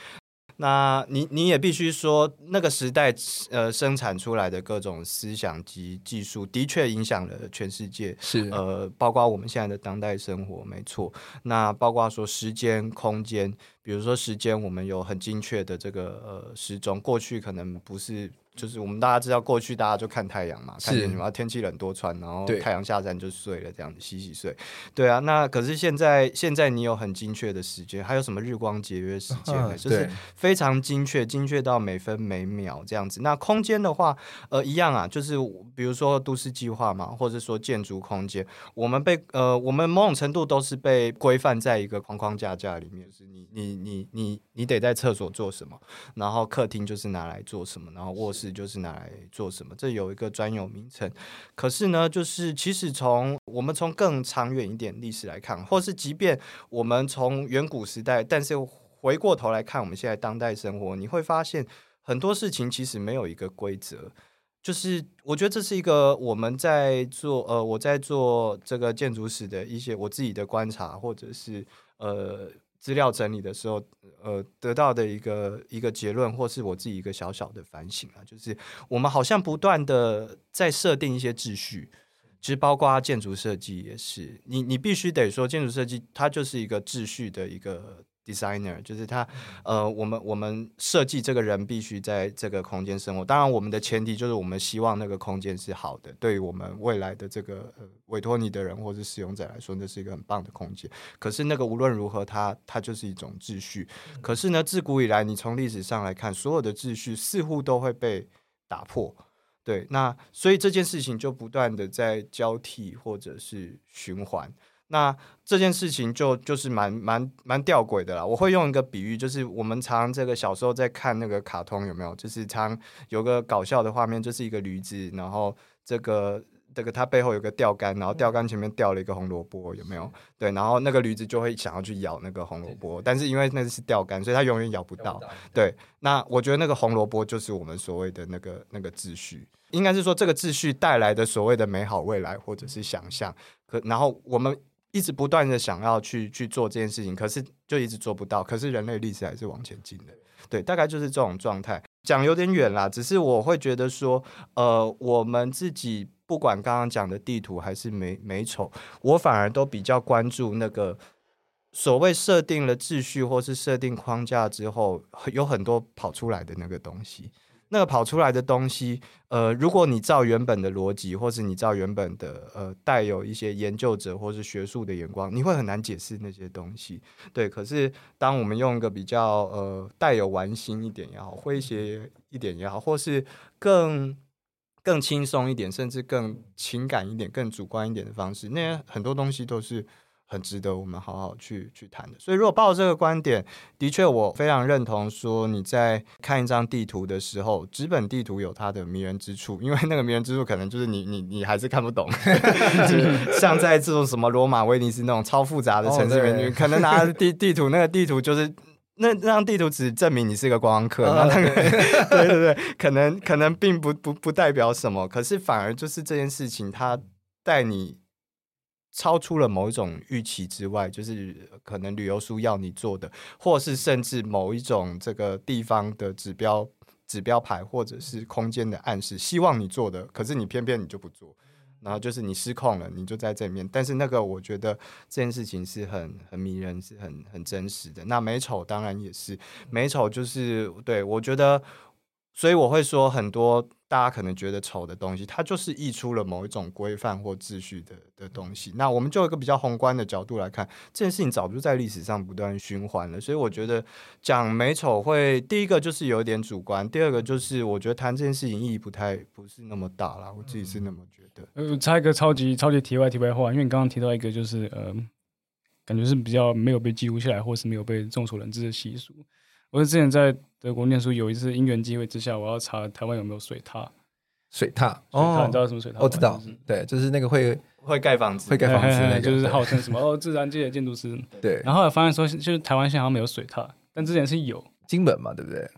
Speaker 4: 那你你也必须说，那个时代呃生产出来的各种思想及技术，的确影响了全世界，
Speaker 2: 是
Speaker 4: 呃，包括我们现在的当代生活，没错。那包括说时间、空间，比如说时间，我们有很精确的这个呃时钟，过去可能不是就是我们大家知道，过去大家就看太阳嘛，看见什
Speaker 2: 么
Speaker 4: 天气冷多穿，然
Speaker 2: 后
Speaker 4: 太阳下山就睡了，这样子洗洗睡。对啊，那可是现在现在你有很精确的时间，还有什么日光节约时间呢？
Speaker 2: 嗯
Speaker 4: 就是非常精确，精确到每分每秒这样子。那空间的话，呃，一样啊，就是比如说都市计划嘛，或者说建筑空间，我们被呃，我们某种程度都是被规范在一个框框架架里面，就是你你你你你得在厕所做什么，然后客厅就是拿来做什么，然后卧室就是拿来做什么，这有一个专有名称。可是呢，就是其实从我们从更长远一点历史来看，或是即便我们从远古时代，但是回过头来看我们现在当代生活，你会发现很多事情其实没有一个规则。就是我觉得这是一个我们在做呃，我在做这个建筑史的一些我自己的观察，或者是呃资料整理的时候，呃得到的一个一个结论，或是我自己一个小小的反省啊，就是我们好像不断的在设定一些秩序，其实包括建筑设计也是，你你必须得说建筑设计它就是一个秩序的一个。Designer 就是他，呃，我们我们设计这个人必须在这个空间生活。当然，我们的前提就是我们希望那个空间是好的，对于我们未来的这个呃委托你的人或者使用者来说，那是一个很棒的空间。可是那个无论如何它，它它就是一种秩序。可是呢，自古以来，你从历史上来看，所有的秩序似乎都会被打破。对，那所以这件事情就不断的在交替或者是循环。那这件事情就就是蛮蛮蛮吊诡的啦。我会用一个比喻，就是我们常这个小时候在看那个卡通，有没有？就是常有个搞笑的画面，就是一个驴子，然后这个这个它背后有个钓竿，然后钓竿前面吊了一个红萝卜，有没有？对，然后那个驴子就会想要去咬那个红萝卜，但是因为那是钓竿，所以它永远咬不到。对，那我觉得那个红萝卜就是我们所谓的那个那个秩序，应该是说这个秩序带来的所谓的美好未来或者是想象。可然后我们。一直不断的想要去去做这件事情，可是就一直做不到。可是人类历史还是往前进的，对，大概就是这种状态。讲有点远啦，只是我会觉得说，呃，我们自己不管刚刚讲的地图还是美美丑，我反而都比较关注那个所谓设定了秩序或是设定框架之后，有很多跑出来的那个东西。那个跑出来的东西，呃，如果你照原本的逻辑，或是你照原本的呃带有一些研究者或是学术的眼光，你会很难解释那些东西。对，可是当我们用一个比较呃带有玩心一点也好，诙谐一点也好，或是更更轻松一点，甚至更情感一点、更主观一点的方式，那些很多东西都是。很值得我们好好去去谈的。所以，如果抱这个观点，的确我非常认同说，你在看一张地图的时候，纸本地图有它的迷人之处，因为那个迷人之处可能就是你你你还是看不懂，[LAUGHS] 像在这种什么罗马、威尼斯那种超复杂的城市里面，可能拿地地图，那个地图就是那那张地图只证明你是个观光客，那、哦、那个对 [LAUGHS] 对对，可能可能并不不不代表什么，可是反而就是这件事情，它带你。超出了某一种预期之外，就是可能旅游书要你做的，或是甚至某一种这个地方的指标指标牌，或者是空间的暗示，希望你做的，可是你偏偏你就不做，然后就是你失控了，你就在这里面。但是那个我觉得这件事情是很很迷人，是很很真实的。那美丑当然也是美丑，就是对我觉得，所以我会说很多。大家可能觉得丑的东西，它就是溢出了某一种规范或秩序的的东西。那我们就一个比较宏观的角度来看，这件事情早就在历史上不断循环了。所以我觉得讲美丑会，第一个就是有点主观，第二个就是我觉得谈这件事情意义不太不是那么大啦。我自己是那么觉得。
Speaker 3: 呃，插一个超级超级题外题外话，因为你刚刚提到一个就是呃，感觉是比较没有被记录下来，或是没有被众所周知的习俗。我是之前在德国念书，有一次因缘机会之下，我要查台湾有没有水塔。
Speaker 2: 水獭，
Speaker 3: 水獭，你知道什么水塔？
Speaker 2: 我知道，对，就是那个会
Speaker 4: 会盖房子、
Speaker 2: 会盖房子那个，[LAUGHS]
Speaker 3: 就是号称什么哦，自然界的建筑师。
Speaker 2: 对。
Speaker 3: 然后后来发现说，就是台湾现在好像没有水塔，但之前是有
Speaker 2: 金门嘛，对不对？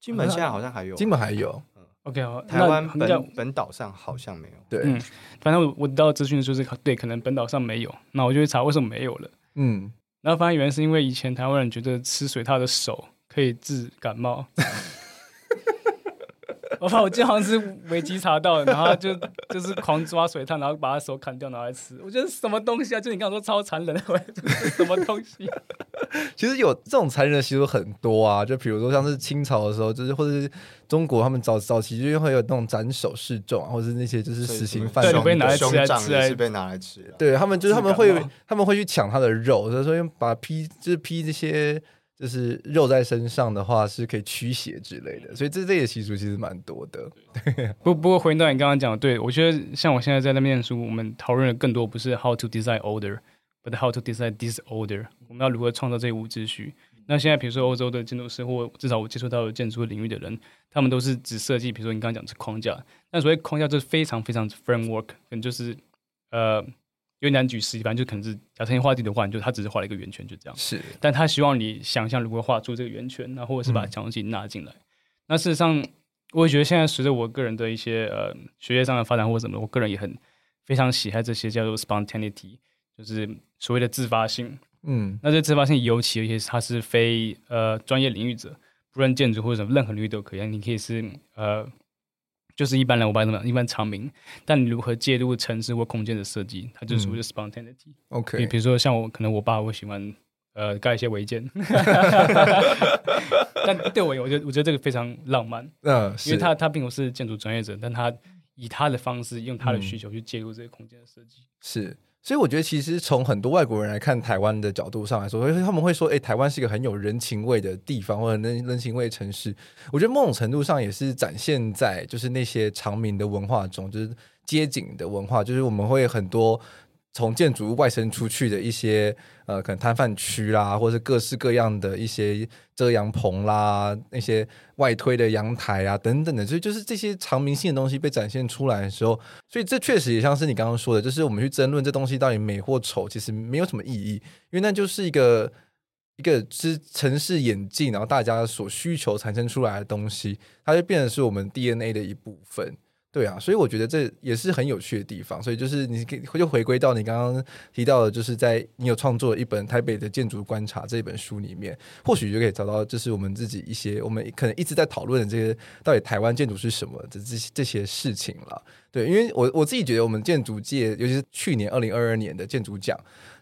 Speaker 4: 金门现在好像还有，
Speaker 2: 金门还有。
Speaker 3: OK，
Speaker 4: 台湾本本岛上好像没有。
Speaker 2: 对，
Speaker 3: 嗯，反正我我得到资讯就是，对，可能本岛上没有。那我就去查为什么没有了。嗯。然后发现原来是因为以前台湾人觉得吃水獭的手可以治感冒。[LAUGHS] 我怕我记得好像是维基查到，然后就就是狂抓水獭，然后把他手砍掉拿来吃。我觉得什么东西啊？就你刚刚说超残忍的，什么东西？[LAUGHS]
Speaker 2: 其实有这种残忍的习俗很多啊，就比如说像是清朝的时候，就是或者是中国他们早早期就会有那种斩首示众啊，或者是那些就是死刑犯，
Speaker 3: 对，被拿来吃，
Speaker 4: 是被拿来吃。
Speaker 2: 对他们就是他们会他们会去抢他的肉，所以说把劈就是劈这些。就是肉在身上的话是可以驱邪之类的，所以这这些习俗其实蛮多的。对，[LAUGHS] 不
Speaker 3: 不过回到你刚刚讲的，对我觉得像我现在在那边念书，我们讨论的更多不是 how to design order，but how to design disorder。我们要如何创造这一无秩序？那现在比如说欧洲的建筑师，或至少我接触到的建筑领域的人，他们都是只设计，比如说你刚刚讲的是框架，那所谓框架就是非常非常 framework，可能就是呃。因为难举实，一般就可能是假设你画地的话，就他只是画了一个圆圈，就这样。
Speaker 2: 是，
Speaker 3: 但他希望你想象如何画出这个圆圈，然后或者是把强东西纳进来。嗯、那事实上，我也觉得现在随着我个人的一些呃学业上的发展或者什么，我个人也很非常喜爱这些叫做 spontaneity，就是所谓的自发性。嗯，那这自发性尤其有些他是非呃专业领域者，不论建筑或者什么任何领域都可以，你可以是呃。就是一般人，我把它怎么样？一般常民，但你如何介入城市或空间的设计，它就是所谓的 spontaneity。
Speaker 2: OK，
Speaker 3: 比如说像我，可能我爸会喜欢呃盖一些违建 [LAUGHS] [LAUGHS] 但对我，我觉得我觉得这个非常浪漫。嗯，因为他他并不是建筑专业者，但他以他的方式，用他的需求去介入这个空间的设计。
Speaker 2: 是。所以我觉得，其实从很多外国人来看台湾的角度上来说，他们会说：“哎，台湾是一个很有人情味的地方，或者人人情味城市。”我觉得某种程度上也是展现在就是那些长明的文化中，就是街景的文化，就是我们会很多。从建筑物外伸出去的一些呃，可能摊贩区啦，或者是各式各样的一些遮阳棚啦，那些外推的阳台啊等等的，所以就是这些长明性的东西被展现出来的时候，所以这确实也像是你刚刚说的，就是我们去争论这东西到底美或丑，其实没有什么意义，因为那就是一个一个是城市演进，然后大家所需求产生出来的东西，它就变成是我们 DNA 的一部分。对啊，所以我觉得这也是很有趣的地方。所以就是你可以就回归到你刚刚提到的，就是在你有创作一本《台北的建筑观察》这本书里面，或许就可以找到，就是我们自己一些我们可能一直在讨论的这些到底台湾建筑是什么的这些这些事情了。对，因为我我自己觉得我们建筑界，尤其是去年二零二二年的建筑奖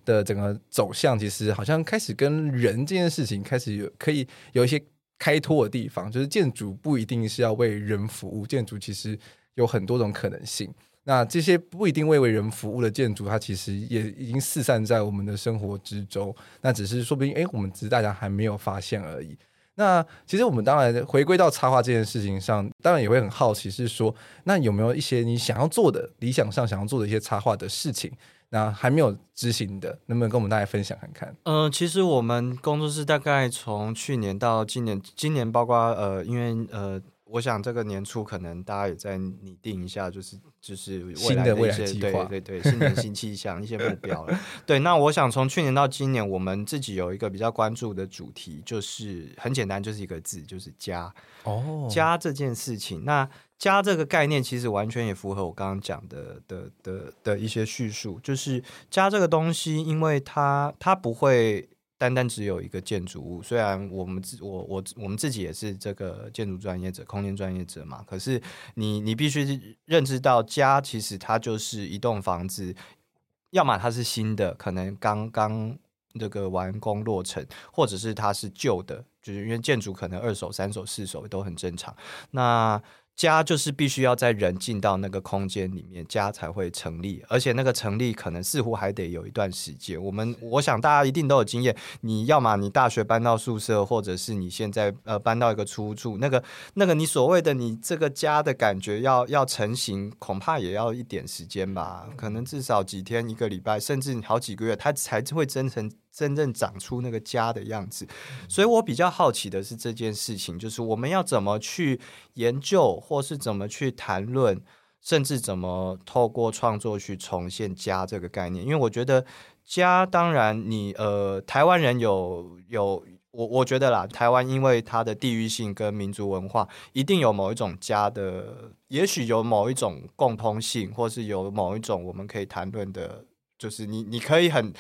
Speaker 2: 的整个走向，其实好像开始跟人这件事情开始有可以有一些开拓的地方，就是建筑不一定是要为人服务，建筑其实。有很多种可能性。那这些不一定为为人服务的建筑，它其实也已经四散在我们的生活之中。那只是说不定，哎，我们只是大家还没有发现而已。那其实我们当然回归到插画这件事情上，当然也会很好奇，是说那有没有一些你想要做的、理想上想要做的一些插画的事情，那还没有执行的，能不能跟我们大家分享看看？
Speaker 4: 呃，其实我们工作室大概从去年到今年，今年包括呃，因为呃。我想这个年初可能大家也在拟定一下，就是就是未来的一些对对对新年新气象一些目标了。[LAUGHS] 对，那我想从去年到今年，我们自己有一个比较关注的主题，就是很简单，就是一个字，就是家。哦，家这件事情，那家这个概念其实完全也符合我刚刚讲的的的的一些叙述，就是家这个东西，因为它它不会。单单只有一个建筑物，虽然我们自我我我们自己也是这个建筑专业者、空间专业者嘛，可是你你必须认知到，家其实它就是一栋房子，要么它是新的，可能刚刚这个完工落成，或者是它是旧的，就是因为建筑可能二手、三手、四手都很正常。那家就是必须要在人进到那个空间里面，家才会成立，而且那个成立可能似乎还得有一段时间。我们我想大家一定都有经验，你要么你大学搬到宿舍，或者是你现在呃搬到一个出租处，那个那个你所谓的你这个家的感觉要要成型，恐怕也要一点时间吧，可能至少几天、一个礼拜，甚至好几个月，它才会真成。真正长出那个家的样子，所以我比较好奇的是这件事情，就是我们要怎么去研究，或是怎么去谈论，甚至怎么透过创作去重现家这个概念。因为我觉得家，当然你呃，台湾人有有我我觉得啦，台湾因为它的地域性跟民族文化，一定有某一种家的，也许有某一种共通性，或是有某一种我们可以谈论的，就是你你可以很。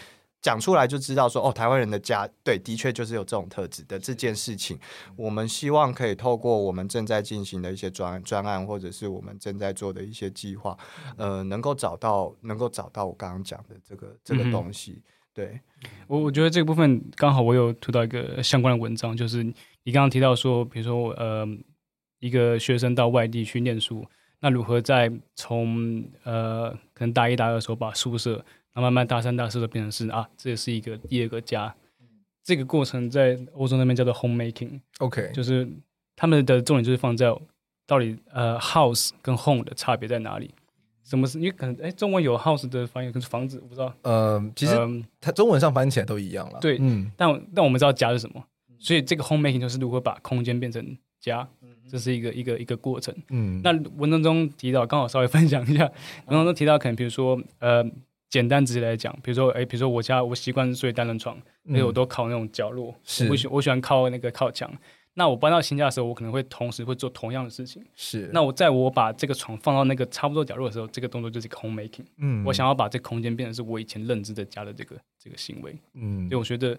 Speaker 4: 讲出来就知道说哦，台湾人的家对，的确就是有这种特质的这件事情。我们希望可以透过我们正在进行的一些专专案，或者是我们正在做的一些计划，呃，能够找到能够找到我刚刚讲的这个这个东西。对
Speaker 3: 我，我觉得这个部分刚好我有读到一个相关的文章，就是你刚刚提到说，比如说呃，一个学生到外地去念书，那如何在从呃可能大一大二的时候把宿舍。那慢慢大三、大四都变成是啊，这也是一个第二个家。这个过程在欧洲那边叫做 homemaking。OK，就是他们的重点就是放在到底呃 house 跟 home 的差别在哪里？什么是？因为可能哎，中文有 house 的翻译，可是房子我不知道。
Speaker 2: 呃，其实它中文上翻起来都一样了。
Speaker 3: 对，嗯。但但我们知道家是什么，所以这个 homemaking 就是如何把空间变成家，这是一个一个一个过程。嗯。那文章中提到，刚好稍微分享一下，文章中提到可能比如说呃。简单直接来讲，比如说，哎，比如说我家我习惯睡单人床，所以我都靠那种角落。是，我喜我喜欢靠那个靠墙。那我搬到新家的时候，我可能会同时会做同样的事情。是。那我在我把这个床放到那个差不多角落的时候，这个动作就是一个 homemaking。嗯。我想要把这个空间变成是我以前认知的家的这个这个行为。嗯。所以我觉得。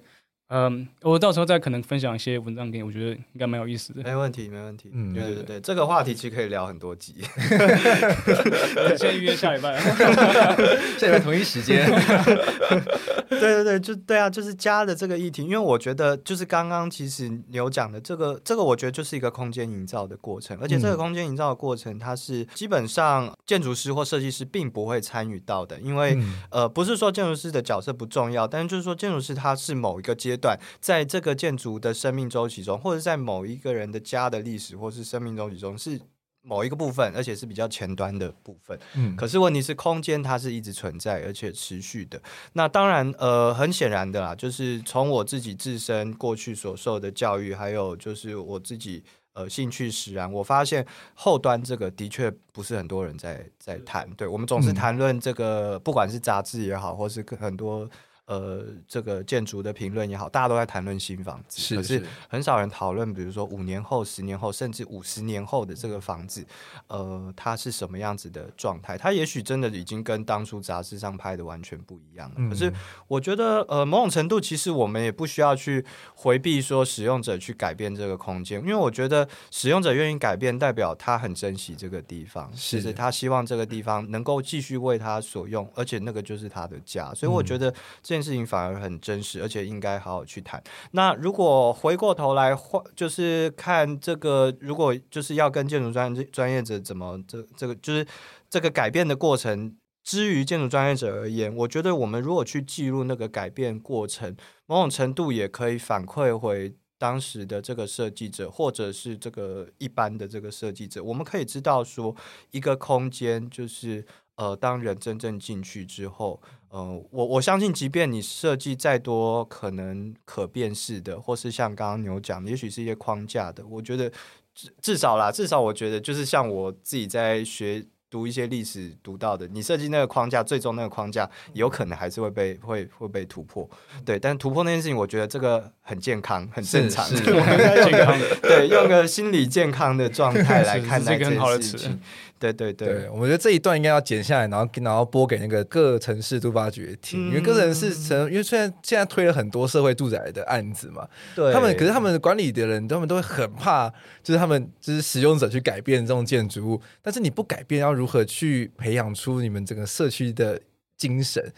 Speaker 3: 嗯，我到时候再可能分享一些文章给你，我觉得应该蛮有意思的。
Speaker 4: 没问题，没问题。嗯，对对对，这个话题其实可以聊很多集。[LAUGHS]
Speaker 3: 先预约下礼拜，[LAUGHS]
Speaker 2: 下礼拜同一时间。[LAUGHS]
Speaker 4: 对对对，就对啊，就是家的这个议题，因为我觉得就是刚刚其实有讲的这个，这个我觉得就是一个空间营造的过程，而且这个空间营造的过程，它是基本上建筑师或设计师并不会参与到的，因为、嗯、呃，不是说建筑师的角色不重要，但是就是说建筑师他是某一个阶。段在这个建筑的生命周期中，或者在某一个人的家的历史，或是生命周期中，是某一个部分，而且是比较前端的部分。嗯，可是问题是，空间它是一直存在，而且持续的。那当然，呃，很显然的啦，就是从我自己自身过去所受的教育，还有就是我自己呃兴趣使然，我发现后端这个的确不是很多人在在谈。对，我们总是谈论这个，嗯，不管是杂志也好，或是很多。呃，这个建筑的评论也好，大家都在谈论新房子，是是，可是很少人讨论，比如说五年后、十年后，甚至五十年后的这个房子，呃，它是什么样子的状态？它也许真的已经跟当初杂志上拍的完全不一样了。嗯、可是我觉得，呃，某种程度，其实我们也不需要去回避说使用者去改变这个空间，因为我觉得使用者愿意改变，代表他很珍惜这个地方，是，是他希望这个地方能够继续为他所用，而且那个就是他的家。所以我觉得这。件事情反而很真实，而且应该好好去谈。那如果回过头来换，就是看这个，如果就是要跟建筑专专业者怎么这这个，就是这个改变的过程，之于建筑专业者而言，我觉得我们如果去记录那个改变过程，某种程度也可以反馈回当时的这个设计者，或者是这个一般的这个设计者，我们可以知道说，一个空间就是呃，当人真正进去之后。呃，我我相信，即便你设计再多可能可辨识的，或是像刚刚牛讲的，也许是一些框架的，我觉得至至少啦，至少我觉得就是像我自己在学读一些历史读到的，你设计那个框架，最终那个框架有可能还是会被会会被突破，对，但突破那件事情，我觉得这个很健康，很正常，[LAUGHS] 健康，对，用个心理健康的状态 [LAUGHS] 来看待这件事情。对对
Speaker 2: 对，我觉得这一段应该要剪下来，然后然后播给那个各城市都发局听，嗯、因为各城市城，因为虽然现在推了很多社会住宅的案子嘛，对，他们可是他们的管理的人，他们都会很怕，就是他们就是使用者去改变这种建筑物，但是你不改变，要如何去培养出你们整个社区的精神？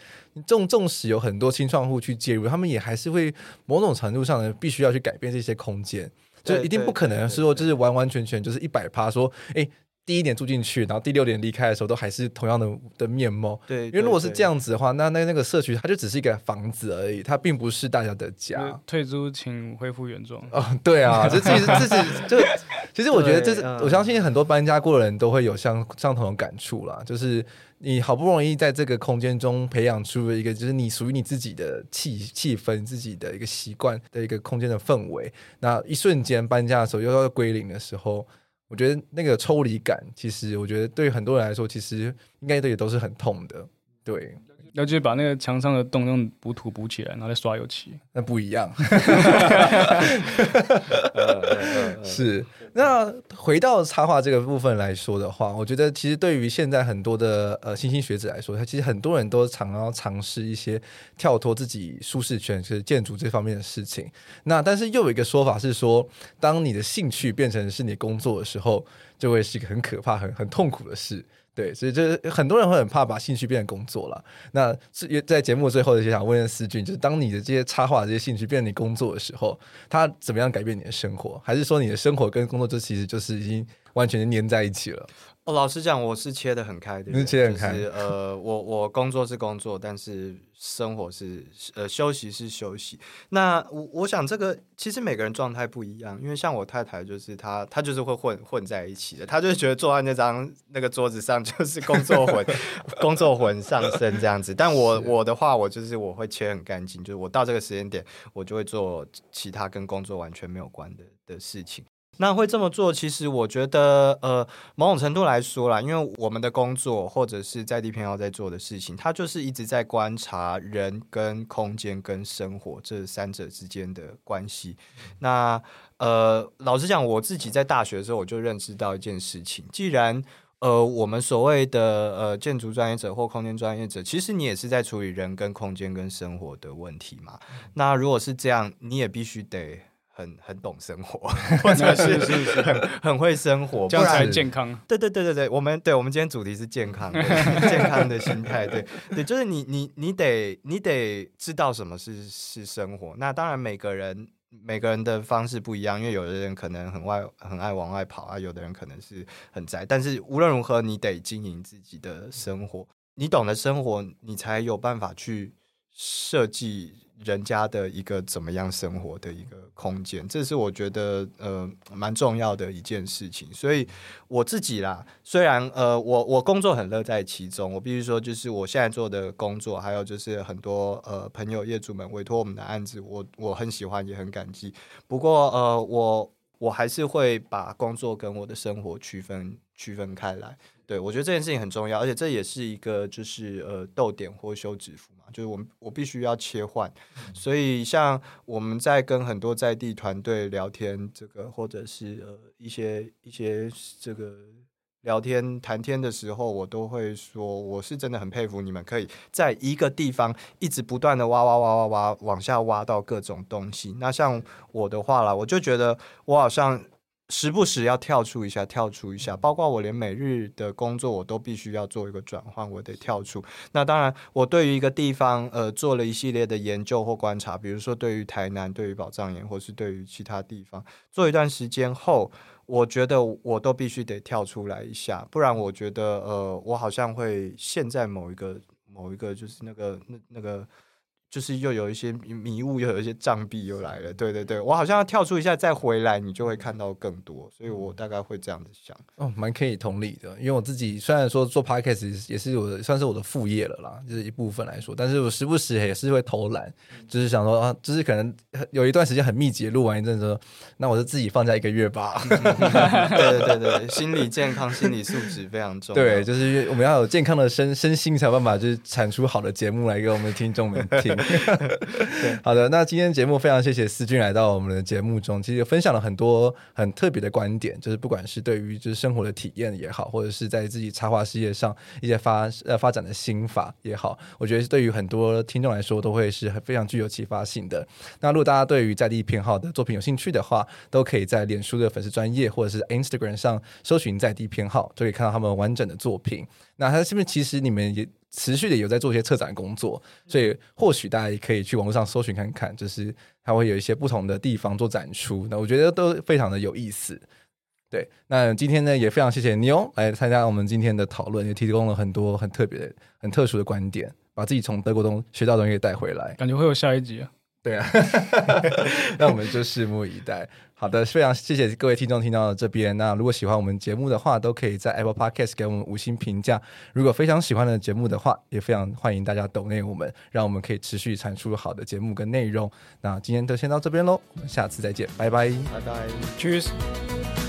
Speaker 2: 纵纵使有很多新创户去介入，他们也还是会某种程度上呢，必须要去改变这些空间，就一定不可能是说就是完完全全就是一百趴说，哎。第一年住进去，然后第六年离开的时候，都还是同样的的面貌。对，因为如果是这样子的话，那那那个社区它就只是一个房子而已，它并不是大家的家。
Speaker 3: 退租请恢复原状。
Speaker 2: 哦，对啊，[LAUGHS] 这其实这是就其实我觉得这是我相信很多搬家过的人都会有相相同的感触啦。就是你好不容易在这个空间中培养出了一个，就是你属于你自己的气气氛、自己的一个习惯的一个空间的氛围，那一瞬间搬家的时候又要归零的时候。我觉得那个抽离感，其实我觉得对很多人来说，其实应该也都是很痛的。对，
Speaker 3: 然后就把那个墙上的洞用补土补起来，然后再刷油漆。
Speaker 2: 那不一样。[LAUGHS] [LAUGHS] 是。那回到插画这个部分来说的话，我觉得其实对于现在很多的呃新兴学者来说，他其实很多人都常常尝试一些跳脱自己舒适圈，就是建筑这方面的事情。那但是又有一个说法是说，当你的兴趣变成是你工作的时候，就会是一个很可怕、很很痛苦的事。对，所以就是很多人会很怕把兴趣变成工作了。那在节目最后，就想问问思俊，就是当你的这些插画、这些兴趣变成你工作的时候，它怎么样改变你的生活？还是说你的生活跟工作就其实就是已经完全粘在一起了？
Speaker 4: 哦，老实讲，我是切的很开的，
Speaker 2: 是切很开。
Speaker 4: 就是、呃，我我工作是工作，但是生活是呃休息是休息。那我我想这个其实每个人状态不一样，因为像我太太就是她，她就是会混混在一起的，她就是觉得坐在那张那个桌子上就是工作魂，[LAUGHS] 工作魂上身这样子。但我我的话，我就是我会切很干净，就是我到这个时间点，我就会做其他跟工作完全没有关的的事情。那会这么做，其实我觉得，呃，某种程度来说啦，因为我们的工作或者是在地偏好在做的事情，它就是一直在观察人跟空间跟生活这三者之间的关系。那呃，老实讲，我自己在大学的时候我就认识到一件事情，既然呃，我们所谓的呃建筑专业者或空间专业者，其实你也是在处理人跟空间跟生活的问题嘛。那如果是这样，你也必须得。很很懂生活，[LAUGHS] 或者是是是很很会生活，
Speaker 3: 这样才健康。
Speaker 4: 对对对对对，我们对我们今天主题是健康的健康的心态。对对，就是你你你得你得知道什么是是生活。那当然每个人每个人的方式不一样，因为有的人可能很外很爱往外跑啊，有的人可能是很宅。但是无论如何，你得经营自己的生活。你懂得生活，你才有办法去设计。人家的一个怎么样生活的一个空间，这是我觉得呃蛮重要的一件事情。所以我自己啦，虽然呃我我工作很乐在其中，我必须说就是我现在做的工作，还有就是很多呃朋友业主们委托我们的案子，我我很喜欢也很感激。不过呃我我还是会把工作跟我的生活区分区分开来。对，我觉得这件事情很重要，而且这也是一个就是呃逗点或休止符嘛，就是我们我必须要切换，[LAUGHS] 所以像我们在跟很多在地团队聊天，这个或者是呃一些一些这个聊天谈天的时候，我都会说，我是真的很佩服你们，可以在一个地方一直不断的挖挖挖挖挖往下挖到各种东西。那像我的话啦，我就觉得我好像。时不时要跳出一下，跳出一下，包括我连每日的工作，我都必须要做一个转换，我得跳出。那当然，我对于一个地方，呃，做了一系列的研究或观察，比如说对于台南，对于宝藏岩，或是对于其他地方，做一段时间后，我觉得我都必须得跳出来一下，不然我觉得，呃，我好像会陷在某一个某一个就是那个那那个。就是又有一些迷雾，又有一些障壁又来了。对对对，我好像要跳出一下再回来，你就会看到更多。所以我大概会这样子想。
Speaker 2: 哦，蛮可以同理的，因为我自己虽然说做 podcast 也是我的算是我的副业了啦，就是一部分来说，但是我时不时也是会偷懒，就是想说啊，就是可能有一段时间很密集录完一阵子，那我就自己放假一个月吧。
Speaker 4: 对对对对，心理健康、心理素质非常重要。[LAUGHS]
Speaker 2: 对，就是我们要有健康的身身心，才有办法就是产出好的节目来给我们听众们听。[LAUGHS] 好的，那今天节目非常谢谢思俊来到我们的节目中，其实分享了很多很特别的观点，就是不管是对于就是生活的体验也好，或者是在自己插画事业上一些发呃发展的心法也好，我觉得对于很多听众来说都会是很非常具有启发性的。那如果大家对于在地偏好的作品有兴趣的话，都可以在脸书的粉丝专页或者是 Instagram 上搜寻在地偏好，就可以看到他们完整的作品。那他是不是其实你们也？持续的有在做一些策展工作，所以或许大家也可以去网络上搜寻看看，就是它会有一些不同的地方做展出，那我觉得都非常的有意思。对，那今天呢也非常谢谢 Neil 来参加我们今天的讨论，也提供了很多很特别的、很特殊的观点，把自己从德国中学到的东西带回来，
Speaker 3: 感觉会有下一集啊。
Speaker 2: 对啊，[LAUGHS] 那我们就拭目以待。好的，非常谢谢各位听众听到这边。那如果喜欢我们节目的话，都可以在 Apple Podcast 给我们五星评价。如果非常喜欢的节目的话，也非常欢迎大家抖内我们，让我们可以持续产出好的节目跟内容。那今天就先到这边喽，我们下次再见，拜拜，
Speaker 4: 拜拜
Speaker 3: ，Cheers。